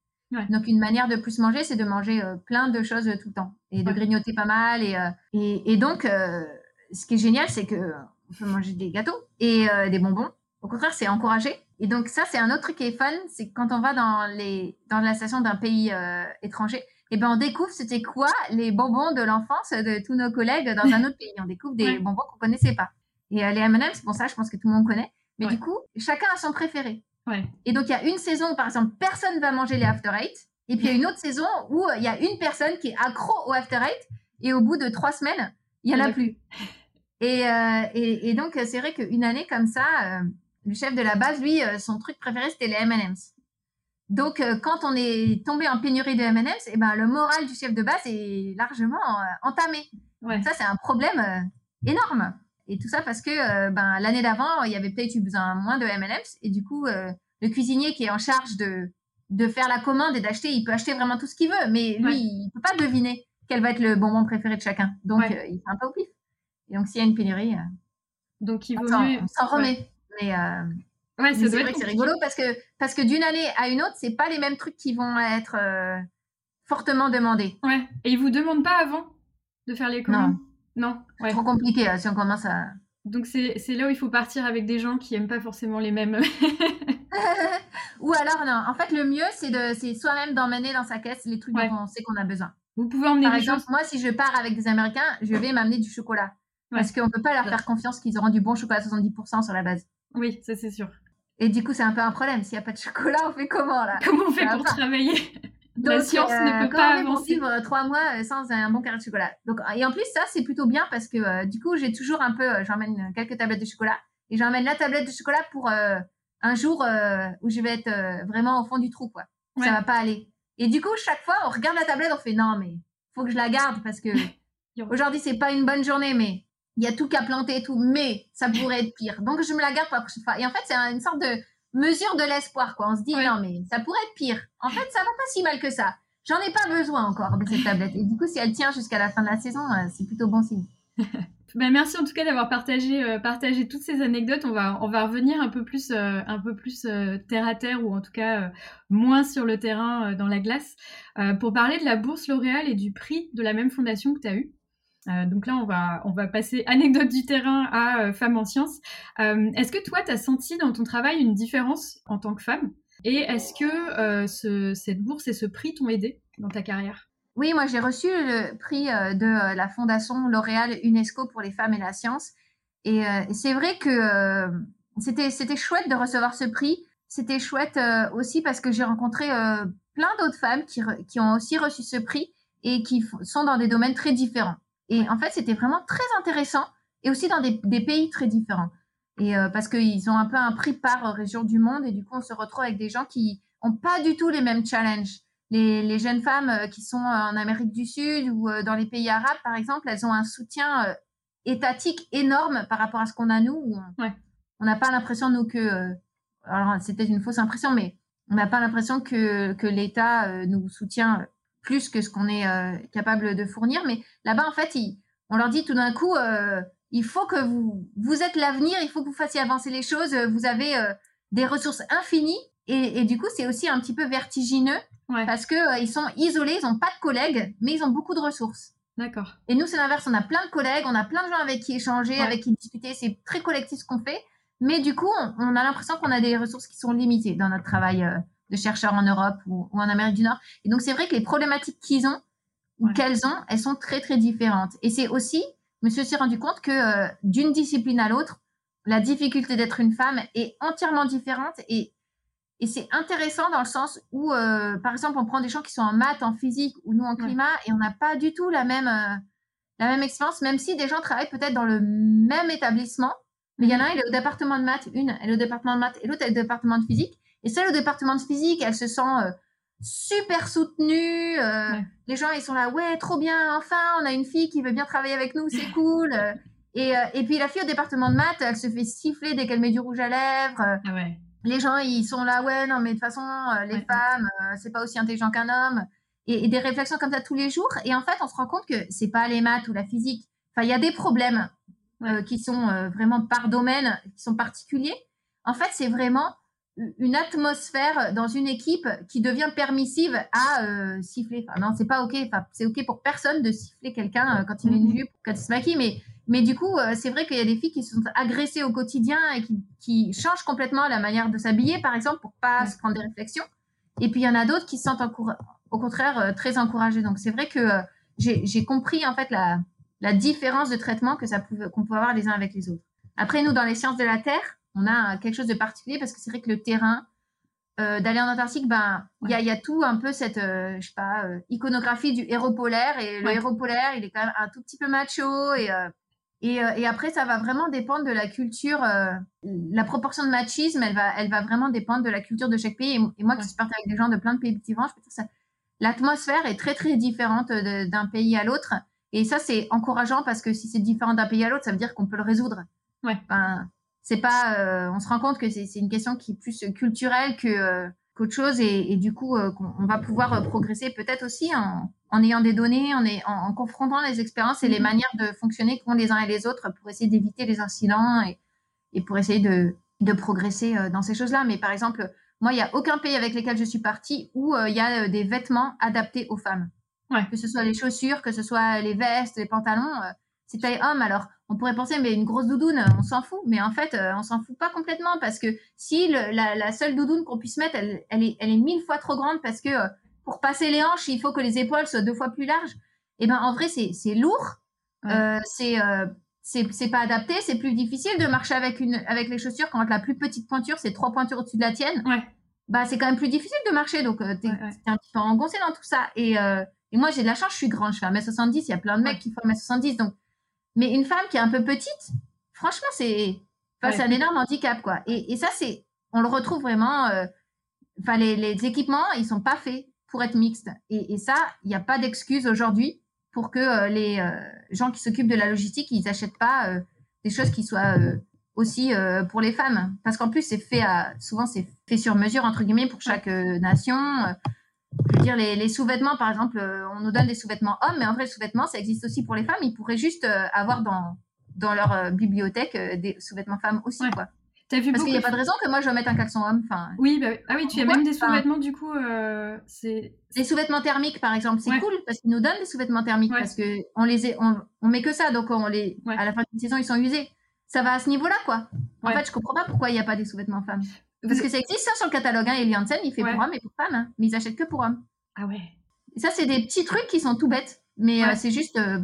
Donc, une manière de plus manger, c'est de manger euh, plein de choses tout le temps et de grignoter pas mal. Et, euh, et, donc, ce qui est génial, c'est que on peut manger des gâteaux et des bonbons. Au contraire, c'est encouragé. Et donc, ça, c'est un autre truc qui est fun, c'est quand on va dans, les, dans la station d'un pays étranger, et ben on découvre c'était quoi les bonbons de l'enfance de tous nos collègues dans un autre pays. On découvre des bonbons qu'on connaissait pas. Et euh, les M&M's, bon ça, je pense que tout le monde connaît. Mais du coup, chacun a son préféré. Et donc il y a une saison où par exemple personne va manger les After Eight, et puis il y a une autre saison où euh, il y a une personne qui est accro au After Eight, et au bout de trois semaines, il y en a plus. Et, euh, et, et, donc c'est vrai qu'une année comme ça, le chef de la base, lui, son truc préféré c'était les M&M's. Donc, euh, quand on est tombé en pénurie de M&M's, eh ben, le moral du chef de base est largement euh, entamé. Ça, c'est un problème euh, énorme. Et tout ça parce que ben, l'année d'avant, il y avait peut-être eu besoin moins de M&M's. Et du coup, le cuisinier qui est en charge de, de faire la commande et d'acheter, il peut acheter vraiment tout ce qu'il veut. Mais lui, il peut pas deviner quel va être le bonbon préféré de chacun. Donc, il fait un peu au pif. Et donc, s'il y a une pénurie, donc il vaut on s'en remet. Mais Ouais, c'est vrai que c'est rigolo parce que, parce que d'une année à une autre, c'est pas les mêmes trucs qui vont être euh, fortement demandés. Ouais. Et ils vous demandent pas avant de faire les commandes? Non. Non. Trop compliqué hein, si on commence à. Donc c'est là où il faut partir avec des gens qui aiment pas forcément les mêmes. Ou alors non. En fait, le mieux c'est de c'est soi-même d'emmener dans sa caisse les trucs dont on sait qu'on a besoin. Vous pouvez emmener Par exemple, moi si je pars avec des Américains, je vais m'amener du chocolat. Parce qu'on peut pas leur faire confiance qu'ils auront du bon chocolat à 70% sur la base. Oui, ça c'est sûr. Et du coup, c'est un peu un problème. S'il n'y a pas de chocolat, on fait comment là? Comment on fait pour travailler? La science ne peut pas avancer. vivre trois mois euh, sans un bon carré de chocolat. Donc, et en plus, ça, c'est plutôt bien parce que euh, du coup, j'ai toujours un peu, euh, j'emmène quelques tablettes de chocolat et j'emmène la tablette de chocolat pour un jour où je vais être vraiment au fond du trou, quoi. Ça va pas aller. Et du coup, chaque fois, on regarde la tablette, on fait non, mais faut que je la garde parce que aujourd'hui, c'est pas une bonne journée, mais il y a tout qu'à planter et tout, mais ça pourrait être pire. Donc, je me la garde pour la prochaine fois. Et en fait, c'est une sorte de mesure de l'espoir, quoi. On se dit, non, mais ça pourrait être pire. En fait, ça va pas si mal que ça. J'en ai pas besoin encore de cette tablette. Et du coup, si elle tient jusqu'à la fin de la saison, euh, c'est plutôt bon signe. ben, merci en tout cas d'avoir partagé, euh, partagé toutes ces anecdotes. On va, on va revenir un peu plus, euh, un peu plus terre à terre ou en tout cas moins sur le terrain dans la glace pour parler de la bourse L'Oréal et du prix de la même fondation que tu as eu. Euh, donc là, on va, passer anecdote du terrain à euh, femme en sciences. Euh, est-ce que toi, tu as senti dans ton travail une différence en tant que femme? Et est-ce que cette bourse et ce prix t'ont aidé dans ta carrière? Oui, moi j'ai reçu le prix de la Fondation L'Oréal UNESCO pour les femmes et la science. Et c'est vrai que c'était, chouette de recevoir ce prix. C'était chouette aussi parce que j'ai rencontré plein d'autres femmes qui ont aussi reçu ce prix et qui sont dans des domaines très différents. Et en fait, c'était vraiment très intéressant et aussi dans des, pays très différents. Et euh, parce qu'ils ont un peu un prix par région du monde et du coup, on se retrouve avec des gens qui ont pas du tout les mêmes challenges. Les, jeunes femmes euh, qui sont en Amérique du Sud ou euh, dans les pays arabes, par exemple, elles ont un soutien étatique énorme par rapport à ce qu'on a nous. On n'a pas l'impression, nous, que... alors, c'était une fausse impression, mais on n'a pas l'impression que, que l'État nous soutient plus que ce qu'on est euh, capable de fournir. Mais là-bas, en fait, on leur dit tout d'un coup, euh, il faut que vous, vous êtes l'avenir, il faut que vous fassiez avancer les choses, vous avez euh, des ressources infinies. Et, du coup, c'est aussi un petit peu vertigineux parce qu'ils ils sont isolés, ils n'ont pas de collègues, mais ils ont beaucoup de ressources. D'accord. Et nous, c'est l'inverse. On a plein de collègues, on a plein de gens avec qui échanger, avec qui discuter. C'est très collectif ce qu'on fait. Mais du coup, on, a l'impression qu'on a des ressources qui sont limitées dans notre travail de chercheurs en Europe ou, en Amérique du Nord. Et donc, c'est vrai que les problématiques qu'ils ont ou qu'elles ont, elles sont très, très différentes. Et c'est aussi, je me suis aussi rendu compte que euh, d'une discipline à l'autre, la difficulté d'être une femme est entièrement différente et, et c'est intéressant dans le sens où, euh, par exemple, on prend des gens qui sont en maths, en physique ou nous en climat et on n'a pas du tout la même, euh, la même expérience, même si des gens travaillent peut-être dans le même établissement. Mais il y en a un, il est au département de maths, une, elle est au département de maths et l'autre, elle est au département de physique. Et celle au département de physique, elle se sent euh, super soutenue. Euh, les gens, ils sont là, ouais, trop bien, enfin, on a une fille qui veut bien travailler avec nous, c'est cool. et, euh, et puis la fille au département de maths, elle se fait siffler dès qu'elle met du rouge à lèvres. Ah ouais. Les gens, ils sont là, ouais, non, mais de toute façon, les femmes, c'est pas aussi intelligent qu'un homme. Et, des réflexions comme ça tous les jours. Et en fait, on se rend compte que c'est pas les maths ou la physique. Enfin, il y a des problèmes qui sont vraiment par domaine, qui sont particuliers. En fait, c'est vraiment une atmosphère dans une équipe qui devient permissive à euh, siffler. Enfin, non, c'est pas ok. Enfin, c'est ok pour personne de siffler quelqu'un euh, quand il met une jupe, quand il se maquille. Mais, mais du coup, euh, c'est vrai qu'il y a des filles qui sont agressées au quotidien et qui, qui changent complètement la manière de s'habiller, par exemple, pour pas se prendre des réflexions. Et puis il y en a d'autres qui se sentent au contraire très encouragées. Donc c'est vrai que j'ai compris en fait la, la différence de traitement que ça pouvait qu'on pouvait avoir les uns avec les autres. Après, nous, dans les sciences de la Terre, on a quelque chose de particulier parce que c'est vrai que le terrain, euh, d'aller en Antarctique, ben, il y, a, tout un peu cette, euh, je sais pas, euh, iconographie du héros polaire. Et le héros polaire, il est quand même un tout petit peu macho. Et, et, et après, ça va vraiment dépendre de la culture. la proportion de machisme, elle va, elle va vraiment dépendre de la culture de chaque pays. Et, moi, qui suis partie avec des gens de plein de pays différents, je peux dire ça. L'atmosphère est très, très différente d'un pays à l'autre. Et ça, c'est encourageant parce que si c'est différent d'un pays à l'autre, ça veut dire qu'on peut le résoudre. Ouais. Ben, c'est pas, euh, on se rend compte que c'est une question qui est plus culturelle que euh, qu'autre chose et, du coup euh, on va pouvoir progresser peut-être aussi en, en, ayant des données, en, en, en, confrontant les expériences et les mhm. manières de fonctionner qu'ont les uns et les autres pour essayer d'éviter les incidents et, et pour essayer de de progresser dans ces choses-là. Mais par exemple, moi, il n'y a aucun pays avec lequel je suis partie où il y a des vêtements adaptés aux femmes. Que ce soit les chaussures, que ce soit les vestes, les pantalons, c'est taille homme. Alors, on pourrait penser, mais une grosse doudoune, on s'en fout. Mais en fait, on s'en fout pas complètement parce que si la, seule doudoune qu'on puisse mettre, elle, est, elle est mille fois trop grande parce que pour passer les hanches, il faut que les épaules soient deux fois plus larges. Et eh ben, en vrai, c'est lourd. Euh, euh, c'est c'est pas adapté, c'est plus difficile de marcher avec une avec les chaussures quand la plus petite pointure c'est trois pointures au-dessus de la tienne. Ouais. Bah c'est quand même plus difficile de marcher donc tu euh, t'es un petit peu engoncé dans tout ça et, et moi j'ai de la chance, je suis grande, je fais 1m70, il y a plein de mecs qui font 1m70 donc mais une femme qui est un peu petite, franchement c'est un énorme handicap quoi. Et, et ça c'est on le retrouve vraiment enfin les, les équipements, ils sont pas faits pour être mixtes et, et ça, il n'y a pas d'excuse aujourd'hui pour que euh, les euh, gens qui s'occupent de la logistique, ils n'achètent pas euh, des choses qui soient aussi pour les femmes. Parce qu'en plus, c'est fait à, souvent, c'est fait sur mesure, entre guillemets, pour chaque nation. Je veux dire, les, sous-vêtements, par exemple, on nous donne des sous-vêtements hommes, mais en vrai, les sous-vêtements, ça existe aussi pour les femmes. Ils pourraient juste avoir dans, dans leur bibliothèque des sous-vêtements femmes aussi, quoi. Parce qu'il n'y a pas de raison que moi je vais mettre un caleçon homme. Enfin, oui, bah, ah oui, tu as même des sous-vêtements du coup. Euh, c'est les sous-vêtements thermiques par exemple, c'est cool parce qu'ils nous donnent des sous-vêtements thermiques parce que on les on, on, met que ça donc on les à la fin de saison ils sont usés. Ça va à ce niveau-là quoi. En fait, je comprends pas pourquoi il n'y a pas des sous-vêtements femmes. Parce que ça existe ça sur le catalogue. Hein, Eli Hansen, il fait pour hommes et pour femmes, hein, mais ils achètent que pour hommes. Ah ouais. Et ça c'est des petits trucs qui sont tout bêtes, mais euh, c'est juste euh,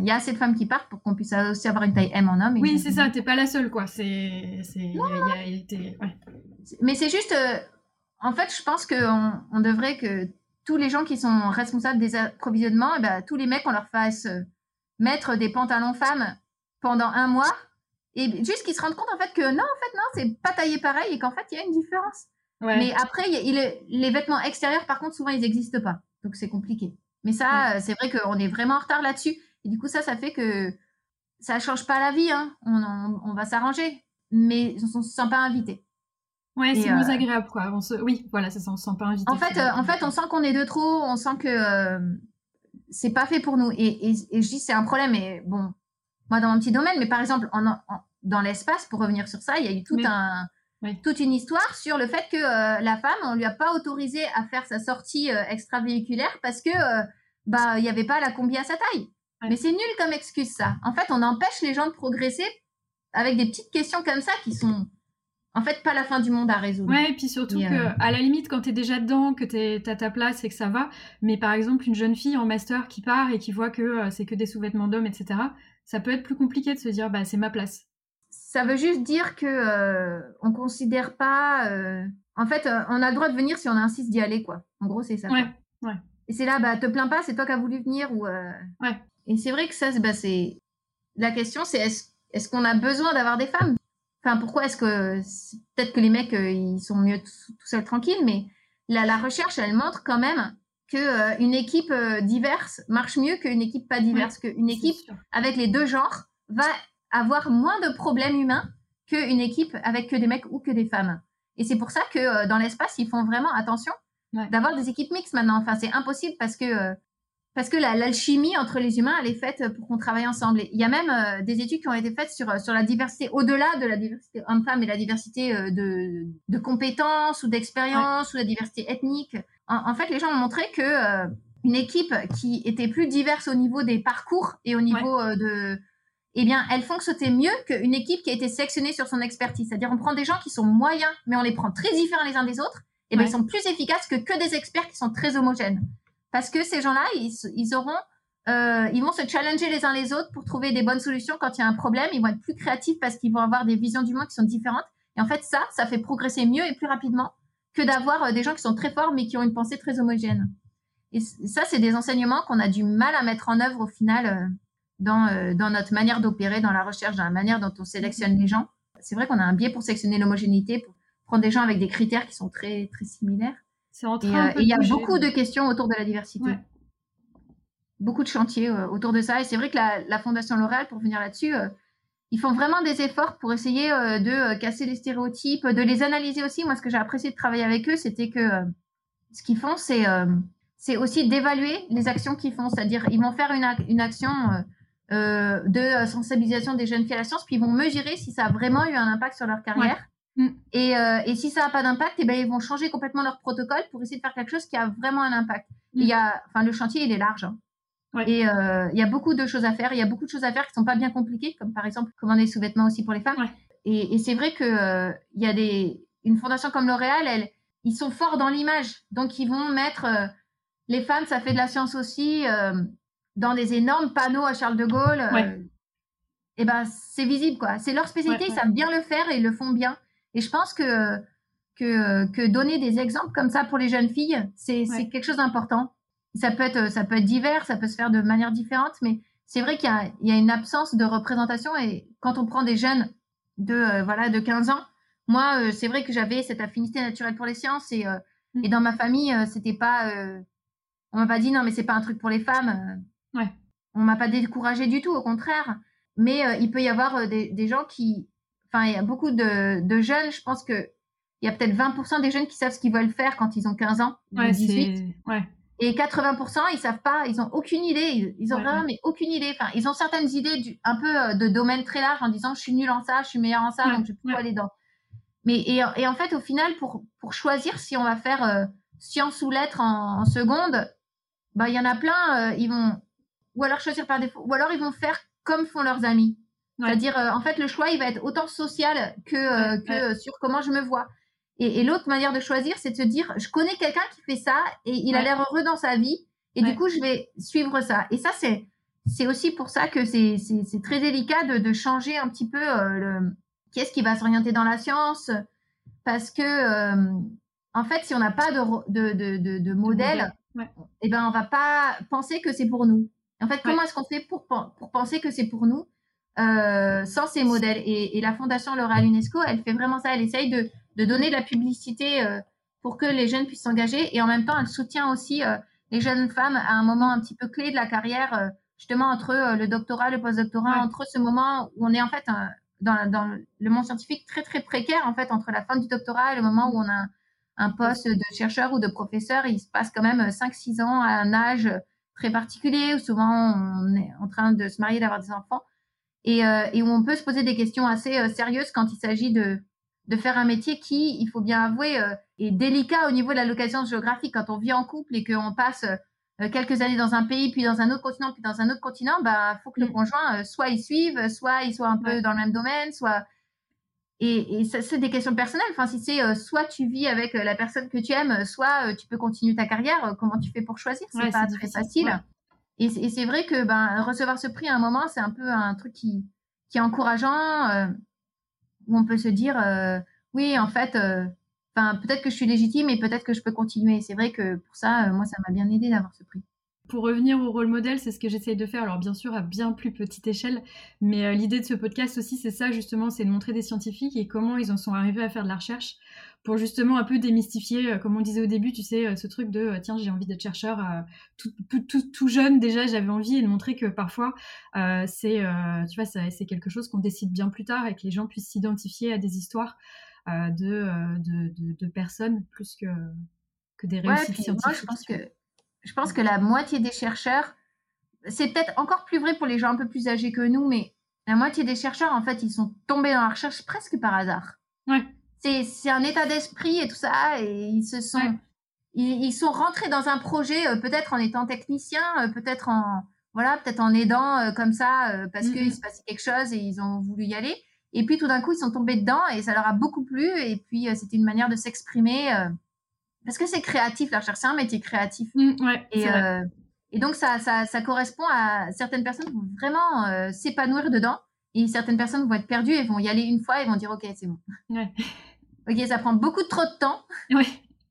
il y a assez de femmes qui partent pour qu'on puisse aussi avoir une taille M en homme. Oui, c'est ça, t'es pas la seule, quoi. C'est, Mais c'est juste, euh, en fait, je pense qu'on on devrait que tous les gens qui sont responsables des approvisionnements, eh ben, tous les mecs, on leur fasse mettre des pantalons femmes pendant un mois, et juste qu'ils se rendent compte, en fait, que non, en fait, non, c'est pas taillé pareil, et qu'en fait, il y a une différence. Mais après, les vêtements extérieurs, par contre, souvent, ils n'existent pas. Donc, c'est compliqué. Mais ça, euh, c'est vrai qu'on est vraiment en retard là-dessus. Et du coup, ça, ça fait que ça change pas la vie. Hein. On, va s'arranger, mais on ne se sent pas invité. Ouais, c'est moins euh, agréable, quoi. On se... Oui, voilà, ça, on se sent pas invité. En fait, euh, en fait, on sent qu'on est de trop, on sent que euh, c'est pas fait pour nous. Et, et, je dis c'est un problème. Et bon, moi, dans mon petit domaine, mais par exemple, en, dans l'espace, pour revenir sur ça, il y a eu tout un, toute une histoire sur le fait que la femme, on lui a pas autorisé à faire sa sortie extravéhiculaire parce que bah il n'y avait pas la combi à sa taille. Mais c'est nul comme excuse, ça. En fait, on empêche les gens de progresser avec des petites questions comme ça qui sont en fait pas la fin du monde à résoudre. Ouais, et puis surtout qu'à que euh, à la limite quand tu es déjà dedans, que tu as ta place et que ça va, mais par exemple une jeune fille en master qui part et qui voit que euh, c'est que des sous-vêtements d'hommes, etc. Ça peut être plus compliqué de se dire bah c'est ma place. Ça veut juste dire que euh, on considère pas. En fait, on a le droit de venir si on insiste d'y aller quoi. En gros, c'est ça. Ouais. Ouais. Et c'est là, bah te plains pas, c'est toi qui as voulu venir ou. Ouais. Et c'est vrai que ça, bah, c'est la question, c'est est-ce qu'on a besoin d'avoir des femmes? Enfin, pourquoi est-ce que peut-être que les mecs euh, ils sont mieux tout, seuls tranquilles, mais la, la, recherche elle montre quand même que euh, une équipe euh, diverse marche mieux qu'une équipe pas diverse, qu'une équipe avec les deux genres va avoir moins de problèmes humains qu'une équipe avec que des mecs ou que des femmes. Et c'est pour ça que dans l'espace ils font vraiment attention d'avoir des équipes mixtes maintenant. Enfin, c'est impossible parce que parce que l'alchimie entre les humains, elle est faite pour qu'on travaille ensemble. il y a même euh, des études qui ont été faites sur, sur la diversité, au-delà de la diversité homme-femme et la diversité euh, de, de, compétences ou d'expériences ou la diversité ethnique. En, fait, les gens ont montré que euh, une équipe qui était plus diverse au niveau des parcours et au niveau de, eh bien, elle fonctionnait mieux qu'une équipe qui a été sélectionnée sur son expertise. C'est-à-dire, on prend des gens qui sont moyens, mais on les prend très différents les uns des autres. Et bien, ils sont plus efficaces que que des experts qui sont très homogènes parce que ces gens-là, ils, auront, euh, ils vont se challenger les uns les autres pour trouver des bonnes solutions quand il y a un problème. Ils vont être plus créatifs parce qu'ils vont avoir des visions du monde qui sont différentes. Et en fait, ça, ça fait progresser mieux et plus rapidement que d'avoir euh, des gens qui sont très forts mais qui ont une pensée très homogène. Et ça, c'est des enseignements qu'on a du mal à mettre en œuvre au final euh, dans, dans notre manière d'opérer, dans la recherche, dans la manière dont on sélectionne les gens. C'est vrai qu'on a un biais pour sélectionner l'homogénéité, pour prendre des gens avec des critères qui sont très, très similaires. Euh, et il y a beaucoup de questions autour de la diversité. Beaucoup de chantiers euh, autour de ça. Et c'est vrai que la, Fondation L'Oréal, pour venir là-dessus, euh, ils font vraiment des efforts pour essayer de casser les stéréotypes, de les analyser aussi. Moi, ce que j'ai apprécié de travailler avec eux, c'était que ce qu'ils font, c'est c'est aussi d'évaluer les actions qu'ils font. C'est-à-dire, ils vont faire une, une action de sensibilisation des jeunes filles à la science, puis ils vont mesurer si ça a vraiment eu un impact sur leur carrière. Mm. Et, et, si ça n'a pas d'impact, eh ben, ils vont changer complètement leur protocole pour essayer de faire quelque chose qui a vraiment un impact. Mm. Il y a, enfin, le chantier, il est large. Hein. Et il y a beaucoup de choses à faire. Il y a beaucoup de choses à faire qui sont pas bien compliquées, comme par exemple commander des sous-vêtements aussi pour les femmes. Et, et c'est vrai que il y a des une fondation comme L'Oréal, elle, ils sont forts dans l'image. Donc, ils vont mettre euh, les femmes, ça fait de la science aussi, euh, dans des énormes panneaux à Charles de Gaulle. Euh, et ben, c'est visible, quoi. C'est leur spécialité, ils savent bien le faire et ils le font bien. Et je pense que, que, que donner des exemples comme ça pour les jeunes filles, c'est quelque chose d'important. Ça peut, être, ça peut être divers, ça peut se faire de manière différente, mais c'est vrai qu'il y, y, a une absence de représentation. Et quand on prend des jeunes de, voilà, de 15 ans, moi, euh, c'est vrai que j'avais cette affinité naturelle pour les sciences et, euh, mmh. et dans ma famille, euh, c'était pas. on m'a pas dit non, mais c'est pas un truc pour les femmes. Ouais. On m'a pas découragé du tout, au contraire. Mais il peut y avoir des, des, gens qui. Enfin, il y a beaucoup de, de jeunes, je pense que il y a peut-être 20% des jeunes qui savent ce qu'ils veulent faire quand ils ont 15 ans, ouais, 18. Ouais. Et 80%, ils savent pas, ils ont aucune idée, ils, ont vraiment mais aucune idée. Enfin, ils ont certaines idées du, un peu de domaine très large en disant je suis nul en ça, je suis meilleur en ça, donc je peux aller dans mais et, en fait, au final, pour, pour choisir si on va faire euh, sciences ou lettres en, seconde, bah il y en a plein, euh, ils vont ou alors choisir par défaut, ou alors ils vont faire comme font leurs amis. C'est-à-dire, euh, en fait, le choix, il va être autant social que, que sur comment je me vois. Et, l'autre manière de choisir, c'est de se dire, je connais quelqu'un qui fait ça et il a l'air heureux dans sa vie, et du coup, je vais suivre ça. Et ça, c'est c'est aussi pour ça que c'est très délicat de, de, changer un petit peu le, quest ce qui va s'orienter dans la science Parce que, euh, en fait, si on n'a pas de, de, de, de modèle, eh ben, on va pas penser que c'est pour nous. En fait, comment est-ce qu'on fait pour, pour penser que c'est pour nous euh, sans ces modèles? Et, la Fondation L'Oréal UNESCO, elle fait vraiment ça. Elle essaye de, de donner de la publicité euh, pour que les jeunes puissent s'engager. Et en même temps, elle soutient aussi les jeunes femmes à un moment un petit peu clé de la carrière, justement entre le doctorat, le postdoctorat, entre ce moment où on est en fait un, dans, le monde scientifique très très précaire en fait entre la fin du doctorat et le moment où on a un, poste de chercheur ou de professeur, il se passe quand même 5-6 ans à un âge très particulier où souvent on est en train de se marier, d'avoir des enfants et, euh, et, où on peut se poser des questions assez euh, sérieuses quand il s'agit de, de faire un métier qui, il faut bien avouer, euh, est délicat au niveau de la location géographique. Quand on vit en couple et qu'on passe quelques années dans un pays, puis dans un autre continent, puis dans un autre continent, bah faut que le mm. conjoint soit il suive, soit il soit un peu dans le même domaine, soit et, et c'est des questions personnelles. Enfin, si c'est euh, soit tu vis avec la personne que tu aimes, soit tu peux continuer ta carrière. comment tu fais pour choisir? C'est pas très facile. Et, c'est vrai que ben recevoir ce prix à un moment, c'est un peu un truc qui qui est encourageant, où on peut se dire oui, en fait peut-être que je suis légitime et peut-être que je peux continuer. C'est vrai que pour ça, euh, moi, ça m'a bien aidé d'avoir ce prix. Pour revenir au rôle modèle, c'est ce que j'essaye de faire. Alors bien sûr à bien plus petite échelle, mais euh, l'idée de ce podcast aussi, c'est ça justement, c'est de montrer des scientifiques et comment ils en sont arrivés à faire de la recherche pour justement un peu démystifier, euh, comme on disait au début, tu sais, ce truc de tiens, j'ai envie d'être chercheur tout, tout, tout, jeune déjà, j'avais envie et de montrer que parfois c'est, tu vois, c'est quelque chose qu'on décide bien plus tard et que les gens puissent s'identifier à des histoires euh, de, de, de, personnes plus que, que des réussites scientifiques. Moi, je pense que je pense que la moitié des chercheurs, c'est peut-être encore plus vrai pour les gens un peu plus âgés que nous, mais la moitié des chercheurs, en fait, ils sont tombés dans la recherche presque par hasard. Ouais. C'est un état d'esprit et tout ça, et ils se sont, ils, sont rentrés dans un projet, euh, peut-être en étant technicien, euh, peut-être en, voilà, peut-être en aidant comme ça, parce mm, qu'il se passait quelque chose et ils ont voulu y aller. Et puis tout d'un coup, ils sont tombés dedans et ça leur a beaucoup plu. Et puis euh, c'était une manière de s'exprimer euh, parce que c'est créatif la recherche, c'est un métier créatif. Mmh, ouais, et, euh, et donc ça, ça, ça, correspond à certaines personnes qui vont vraiment s'épanouir dedans et certaines personnes vont être perdues et vont y aller une fois et vont dire ok c'est bon. Ouais. ok, ça prend beaucoup trop de temps. Ouais.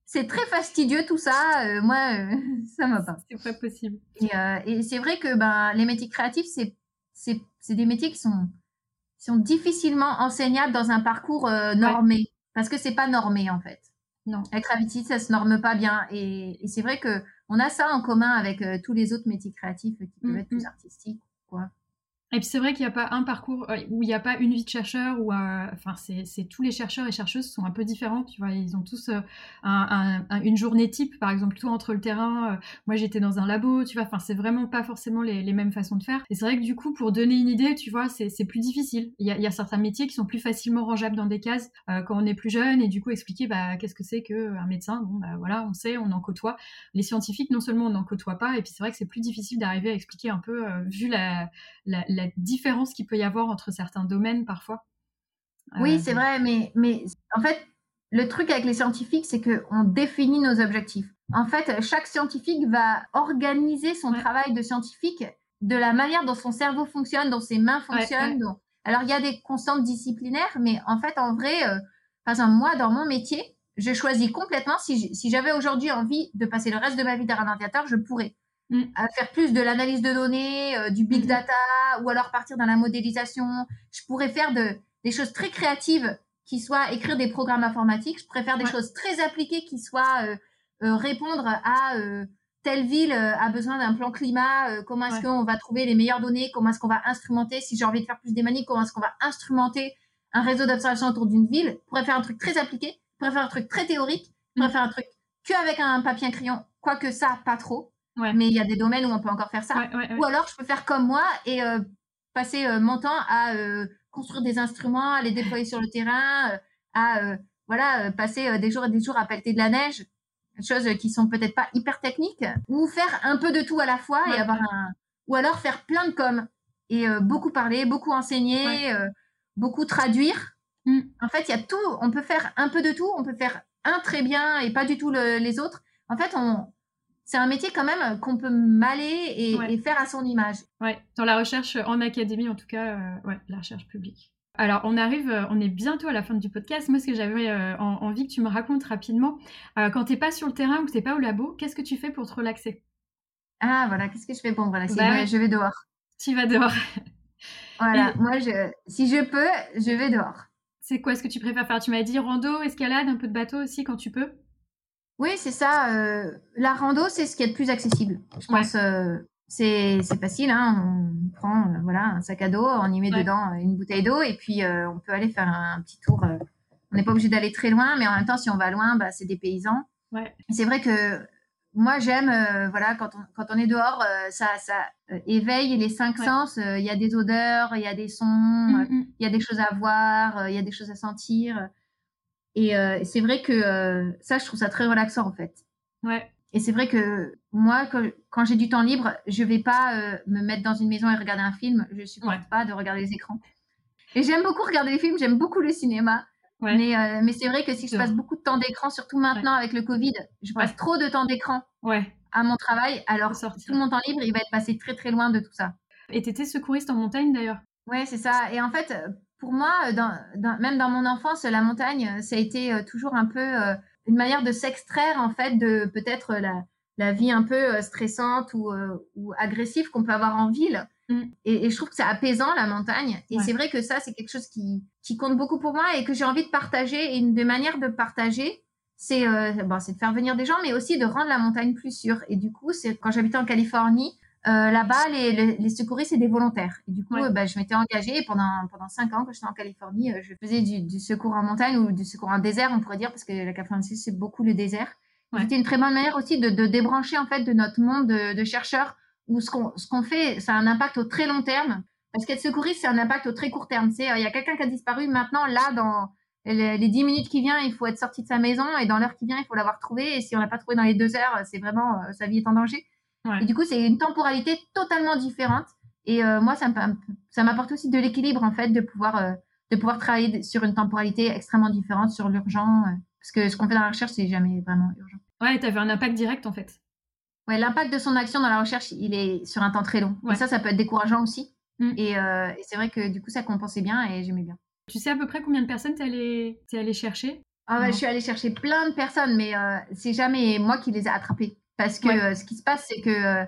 C'est très fastidieux tout ça. moi, ça m'a pas. C'est pas possible. Et, et c'est vrai que ben les métiers créatifs, c'est c'est des métiers qui sont sont difficilement enseignables dans un parcours euh, normé, parce que c'est pas normé en fait. Non. La gravité, ça se norme pas bien, et, c'est vrai que on a ça en commun avec euh, tous les autres métiers créatifs qui peuvent être plus mm-hmm. artistiques, quoi. Et puis c'est vrai qu'il n'y a pas un parcours euh, où il n'y a pas une vie de chercheur ou euh, enfin c'est tous les chercheurs et chercheuses sont un peu différents tu vois. Ils ont tous euh, un, un, une journée type par exemple tout entre le terrain moi j'étais dans un labo tu vois. Enfin c'est vraiment pas forcément les, mêmes façons de faire. Et c'est vrai que du coup pour donner une idée tu vois c'est plus difficile. Il y, a, certains métiers qui sont plus facilement rangeables dans des cases quand on est plus jeune et du coup expliquer bah qu'est-ce que c'est qu'un médecin? Bon bah voilà on sait on en côtoie. Les scientifiques non seulement on n'en côtoie pas et puis c'est vrai que c'est plus difficile d'arriver à expliquer un peu vu la la différence qu'il peut y avoir entre certains domaines parfois. Oui, euh, c'est vrai, mais, mais en fait, le truc avec les scientifiques, c'est qu'on définit nos objectifs. En fait, chaque scientifique va organiser son travail de scientifique de la manière dont son cerveau fonctionne, dont ses mains fonctionnent. Alors, il y a des constantes disciplinaires, mais en fait, en vrai, euh, par exemple, moi, dans mon métier, je choisis complètement, si j'avais aujourd'hui envie de passer le reste de ma vie derrière un ordinateur, je pourrais. Mm. à faire plus de l'analyse de données, euh, du big mm-hmm. data, ou alors partir dans la modélisation. Je pourrais faire de, des choses très créatives qui soient écrire des programmes informatiques. Je pourrais faire des choses très appliquées qui soient euh, euh, répondre à telle ville a besoin d'un plan climat, comment est-ce qu'on va trouver les meilleures données, comment est-ce qu'on va instrumenter, si j'ai envie de faire plus des manies, comment est-ce qu'on va instrumenter un réseau d'observation autour d'une ville. Je pourrais faire un truc très appliqué, je pourrais faire un truc très théorique, je pourrais mm. faire un truc qu'avec un papier un crayon, quoique ça, pas trop. Mais il y a des domaines où on peut encore faire ça. Ou alors, je peux faire comme moi et euh, passer euh, mon temps à euh, construire des instruments, à les déployer sur le terrain, à voilà, passer des jours et des jours à pelleter de la neige, choses qui sont peut-être pas hyper techniques, ou faire un peu de tout à la fois et avoir un, ou alors faire plein de com et beaucoup parler, beaucoup enseigner, beaucoup traduire. Mm. En fait, il y a tout. On peut faire un peu de tout. On peut faire un très bien et pas du tout les autres. En fait, on, c'est un métier quand même qu'on peut m'aller et, faire à son image. Ouais, dans la recherche en académie, en tout cas, euh, ouais, la recherche publique. Alors, on arrive, euh, on est bientôt à la fin du podcast. Moi, ce que j'avais euh, envie que tu me racontes rapidement, quand tu n'es pas sur le terrain ou que tu n'es pas au labo, qu'est-ce que tu fais pour te relaxer? Ah, voilà, qu'est-ce que je fais pour me relaxer? Bah Je vais dehors. Tu vas dehors. voilà, moi, je, si je peux, je vais dehors. C'est quoi ce que tu préfères faire? Tu m'as dit rando, escalade, un peu de bateau aussi quand tu peux? Oui, c'est ça. Euh, la rando, c'est ce qui est le plus accessible. Je pense euh, c'est facile. Hein, on prend euh, voilà un sac à dos, on y met dedans une bouteille d'eau et puis on peut aller faire un, petit tour. on n'est pas obligé d'aller très loin, mais en même temps, si on va loin, bah, c'est des paysans. C'est vrai que moi, j'aime, voilà, quand on, quand on est dehors, ça, ça éveille les cinq sens. Il y a des odeurs, il y a des sons, mmh, mmh. il y a des choses à voir, il y a des choses à sentir. Et euh, c'est vrai que euh, ça, je trouve ça très relaxant en fait. Ouais. Et c'est vrai que moi, quand, j'ai du temps libre, je vais pas euh, me mettre dans une maison et regarder un film. Je supporte pas de regarder les écrans. Et j'aime beaucoup regarder les films, j'aime beaucoup le cinéma. Mais, mais c'est vrai que si je passe beaucoup de temps d'écran, surtout maintenant avec le Covid, je passe trop de temps d'écran ouais. à mon travail. Alors, tout mon temps libre, il va être passé très très loin de tout ça. Et tu étais secouriste en montagne d'ailleurs? Ouais, c'est ça. Et en fait, pour moi, dans, même dans mon enfance, la montagne, ça a été euh, toujours un peu euh, une manière de s'extraire en fait de peut-être la, la, vie un peu euh, stressante ou, ou agressive qu'on peut avoir en ville. Mm. Et, je trouve que c'est apaisant la montagne. Et c'est vrai que ça, c'est quelque chose qui, qui, compte beaucoup pour moi et que j'ai envie de partager. Et une des manières de partager, c'est bon, de faire venir des gens, mais aussi de rendre la montagne plus sûre. Et du coup, c'est quand j'habitais en Californie, euh, là-bas, les, les, secouristes, c'est des volontaires. Et du coup, bah, je m'étais engagée pendant, pendant cinq ans, quand j'étais en Californie, euh, je faisais du, secours en montagne ou du secours en désert, on pourrait dire, parce que la Californie, c'est beaucoup le désert. C'était une très bonne manière aussi de, débrancher, en fait, de notre monde de, chercheurs, où ce qu'on, fait, ça a un impact au très long terme. Parce qu'être secouriste, c'est un impact au très court terme. C'est, il y a quelqu'un qui a disparu maintenant, là, dans les, dix minutes qui viennent, il faut être sorti de sa maison, et dans l'heure qui vient, il faut l'avoir trouvé. Et si on l'a pas trouvé dans les deux heures, c'est vraiment, euh, sa vie est en danger. Et du coup, c'est une temporalité totalement différente. Et euh, moi, ça m'apporte aussi de l'équilibre, en fait, de pouvoir, euh, de pouvoir travailler sur une temporalité extrêmement différente, sur l'urgent. Euh, parce que ce qu'on fait dans la recherche, c'est jamais vraiment urgent. Ouais, tu avais un impact direct, en fait. Ouais, l'impact de son action dans la recherche, il est sur un temps très long. Et ça, ça peut être décourageant aussi. Mm. Et, c'est vrai que du coup, ça compensait bien et j'aimais bien. Tu sais à peu près combien de personnes tu es allé, chercher? Ah ouais, Je suis allée chercher plein de personnes, mais c'est jamais moi qui les ai attrapées. Parce que euh, ce qui se passe, c'est que, euh,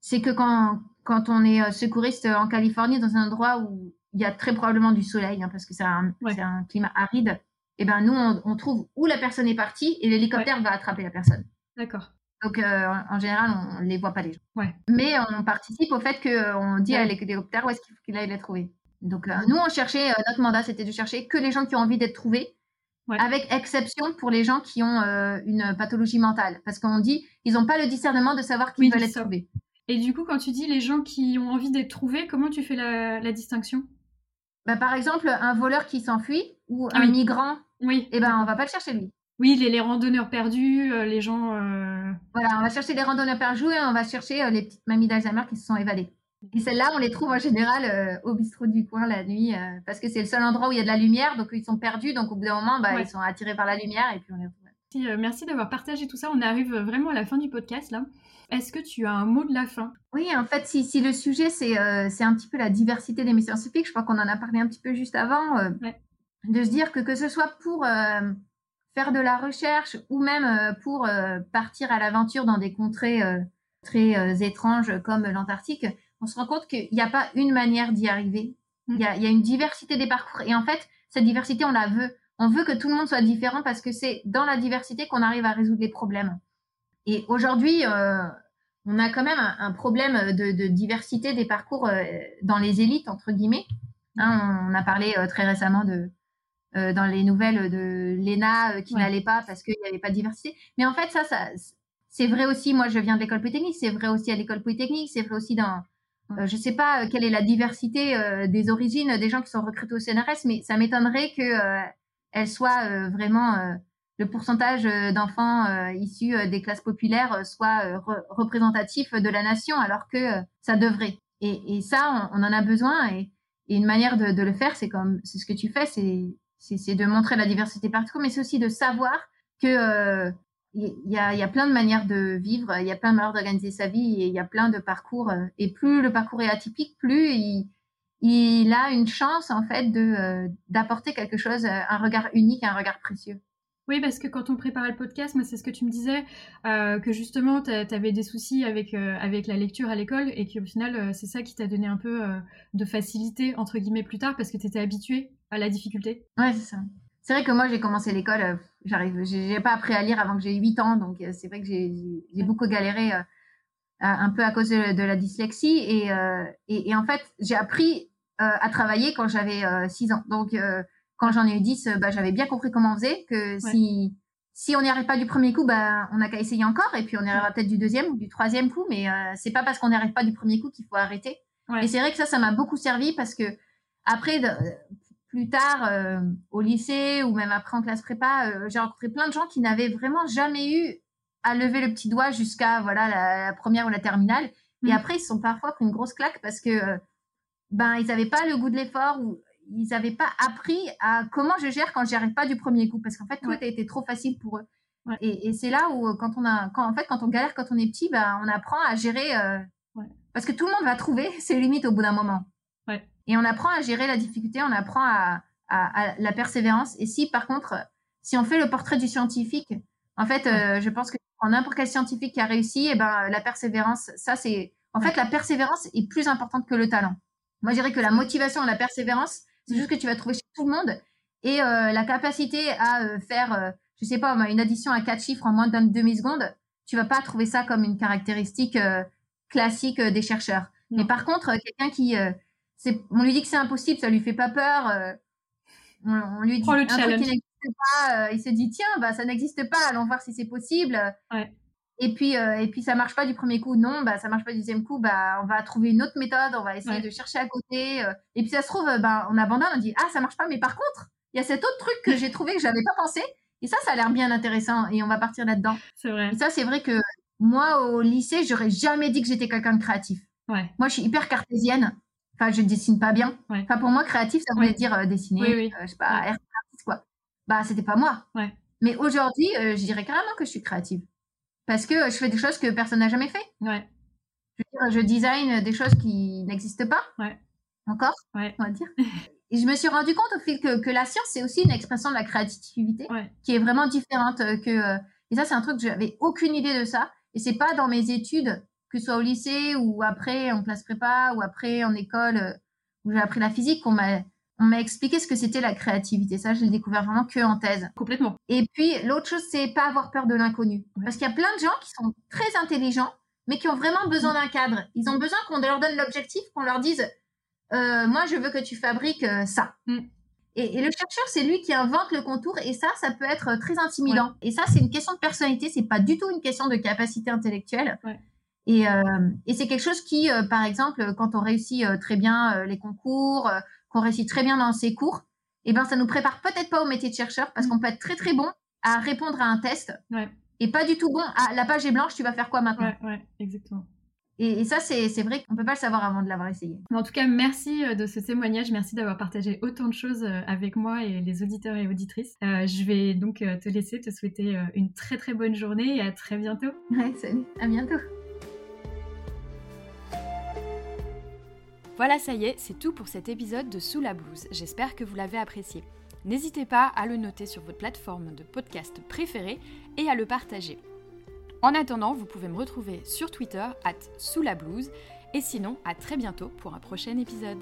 c'est que quand, quand on est euh, secouriste en Californie, dans un endroit où il y a très probablement du soleil, hein, parce que c'est un, un, climat aride, et eh ben nous, on, trouve où la personne est partie et l'hélicoptère va attraper la personne. D'accord. Donc, euh, en général, on ne les voit pas les gens. Ouais. Mais on participe au fait qu'on dit à l'hélicoptère où est-ce qu'il aille les trouver. Donc, nous, on cherchait, notre mandat, c'était de chercher que les gens qui ont envie d'être trouvés, avec exception pour les gens qui ont une pathologie mentale. Parce qu'on dit, ils n'ont pas le discernement de savoir qui veulent être. Et du coup, quand tu dis les gens qui ont envie d'être trouvés, comment tu fais la, distinction? Bah, Par exemple, un voleur qui s'enfuit ou un migrant, oui. eh ben, on va pas le chercher lui. Oui, les, randonneurs perdus, euh, les gens. Euh, voilà, on va chercher les randonneurs perdus et on va chercher euh, les petites mamies d'Alzheimer qui se sont évadées. Et celles-là, on les trouve en général au bistrot du coin la nuit parce que c'est le seul endroit où il y a de la lumière, donc ils sont perdus, donc au bout d'un moment, bah, ils sont attirés par la lumière et puis on les retrouve. Merci, merci d'avoir partagé tout ça. On arrive vraiment à la fin du podcast là. Est-ce que tu as un mot de la fin? Oui, en fait, si, si le sujet c'est un petit peu la diversité des métiers scientifiques, je crois qu'on en a parlé un petit peu juste avant, de se dire que que ce soit pour faire de la recherche ou même euh, pour euh, partir à l'aventure dans des contrées euh, très étranges comme l'Antarctique, on se rend compte qu'il n'y a pas une manière d'y arriver. Mm. Il y, a, il y, a, une diversité des parcours. Et en fait, cette diversité, on la veut. On veut que tout le monde soit différent parce que c'est dans la diversité qu'on arrive à résoudre les problèmes. Et aujourd'hui, on a quand même un, problème de, de, diversité des parcours dans les élites, entre guillemets. Hein, on a parlé très récemment de, euh, dans les nouvelles de Lena euh, qui n'allait pas parce qu'il n'y avait pas de diversité. Mais en fait, ça, ça c'est vrai aussi. Moi, je viens de l'école polytechnique. C'est vrai aussi à l'école polytechnique. C'est vrai aussi dans. Euh, je ne sais pas quelle est la diversité des origines des gens qui sont recrutés au CNRS, mais ça m'étonnerait que elle soit vraiment le pourcentage d'enfants issus des classes populaires soit représentatif de la nation, alors que ça devrait. Et, et ça, on, en a besoin. Et, et une manière de, de le faire, c'est comme c'est ce que tu fais, c'est de montrer la diversité partout, mais c'est aussi de savoir que euh, il y, a, y, a, plein de manières de vivre, il y a plein de manières d'organiser sa vie, et il y a plein de parcours. Euh, et plus le parcours est atypique, plus il, il a une chance en fait de euh, d'apporter quelque chose, un regard unique, un regard précieux. Oui, parce que quand on préparait le podcast, moi, c'est ce que tu me disais, euh, que justement, tu avais des soucis avec, avec la lecture à l'école et qu'au final, c'est ça qui t'a donné un peu de facilité, entre guillemets, plus tard, parce que tu étais habitué à la difficulté. Ouais, c'est ça. C'est vrai que moi, j'ai commencé l'école, euh, j'arrive, j'ai pas appris à lire avant que j'ai 8 ans, donc euh, c'est vrai que j'ai beaucoup galéré euh, un peu à cause de, la dyslexie. Et, et, en fait, j'ai appris à travailler quand j'avais 6 ans. Donc, quand j'en ai eu 10, bah, j'avais bien compris comment on faisait, que si, si on n'y arrive pas du premier coup, bah, on n'a qu'à essayer encore, et puis on y arrivera peut-être du deuxième ou du troisième coup, mais c'est pas parce qu'on n'y arrive pas du premier coup qu'il faut arrêter. Et c'est vrai que ça, ça m'a beaucoup servi parce que après, plus tard euh, au lycée ou même après en classe prépa, euh, j'ai rencontré plein de gens qui n'avaient vraiment jamais eu à lever le petit doigt jusqu'à voilà la, première ou la terminale. Et mmh. après, ils se sont parfois pris une grosse claque parce que euh, ben ils n'avaient pas le goût de l'effort ou ils n'avaient pas appris à comment je gère quand j'y arrive pas du premier coup parce qu'en fait tout a été trop facile pour eux. Et, c'est là où quand on a quand en fait quand on galère quand on est petit, ben on apprend à gérer parce que tout le monde va trouver ses limites au bout d'un moment. Et on apprend à gérer la difficulté, on apprend à, la persévérance. Et si, par contre, si on fait le portrait du scientifique, en fait, euh, je pense que en n'importe quel scientifique qui a réussi, eh ben, la persévérance, ça, c'est. En fait, la persévérance est plus importante que le talent. Moi, je dirais que la motivation et la persévérance, c'est juste que tu vas trouver chez tout le monde. Et euh, la capacité à euh, faire, je sais pas, une addition à quatre chiffres en moins d'une demi-seconde, tu vas pas trouver ça comme une caractéristique classique des chercheurs. Mais par contre, quelqu'un qui on lui dit que c'est impossible, ça lui fait pas peur. Euh, on, lui dit un truc qui n'existe pas, euh, il se dit tiens, bah ça n'existe pas, allons voir si c'est possible. Et puis euh, et puis ça marche pas du premier coup, non, bah ça marche pas du deuxième coup, bah on va trouver une autre méthode, on va essayer de chercher à côté. et puis ça se trouve, bah on abandonne, on dit ah ça marche pas, mais par contre il y a cet autre truc que j'ai trouvé que j'avais pas pensé. Et ça, ça a l'air bien intéressant et on va partir là-dedans. C'est vrai. Et ça, c'est vrai que moi, au lycée, j'aurais jamais dit que j'étais quelqu'un de créatif. Ouais. Moi, je suis hyper cartésienne. Enfin, je dessine pas bien. Enfin, pour moi, créatif, ça voulait dire euh, dessiner, oui, euh, je sais pas, artiste, quoi. Bah, c'était pas moi. Mais aujourd'hui, euh, je dirais carrément que je suis créative. Parce que je fais des choses que personne n'a jamais fait. Ouais. Je, veux dire, je design des choses qui n'existent pas. Ouais. Encore, on va dire. Et je me suis rendu compte au fait que, que la science, c'est aussi une expression de la créativité qui est vraiment différente que. et ça, c'est un truc que j'avais aucune idée de ça. Et c'est pas dans mes études que ce soit au lycée ou après en classe prépa ou après en école euh, où j'ai appris la physique, qu'on m'a on m'a expliqué ce que c'était la créativité. Ça, je l'ai découvert vraiment que en thèse. Complètement. Et puis, l'autre chose, c'est pas avoir peur de l'inconnu. Parce qu'il y a plein de gens qui sont très intelligents, mais qui ont vraiment besoin d'un cadre. Ils ont besoin qu'on leur donne l'objectif, qu'on leur dise, euh, moi, je veux que tu fabriques euh, ça. Mm. Et, le chercheur, c'est lui qui invente le contour, et ça, ça peut être très intimidant. Et ça, c'est une question de personnalité, c'est pas du tout une question de capacité intellectuelle. Et, et c'est quelque chose qui, par exemple, quand on réussit très bien les concours, qu'on réussit très bien dans ses cours, eh ben, ça nous prépare peut-être pas au métier de chercheur parce mm. qu'on peut être très très bon à répondre à un test et pas du tout bon à la page est blanche, tu vas faire quoi maintenant Ouais, exactement? Et, ça, c'est vrai qu'on ne peut pas le savoir avant de l'avoir essayé. En tout cas, merci euh, de ce témoignage. Merci d'avoir partagé autant de choses euh, avec moi et les auditeurs et auditrices. Euh, je vais donc te laisser, te souhaiter une très très bonne journée et à très bientôt. Ouais, salut. À bientôt. Voilà, ça y est, c'est tout pour cet épisode de Sous la blouse. J'espère que vous l'avez apprécié. N'hésitez pas à le noter sur votre plateforme de podcast préférée et à le partager. En attendant, vous pouvez me retrouver sur Twitter, at sous la blouse, et sinon, à très bientôt pour un prochain épisode.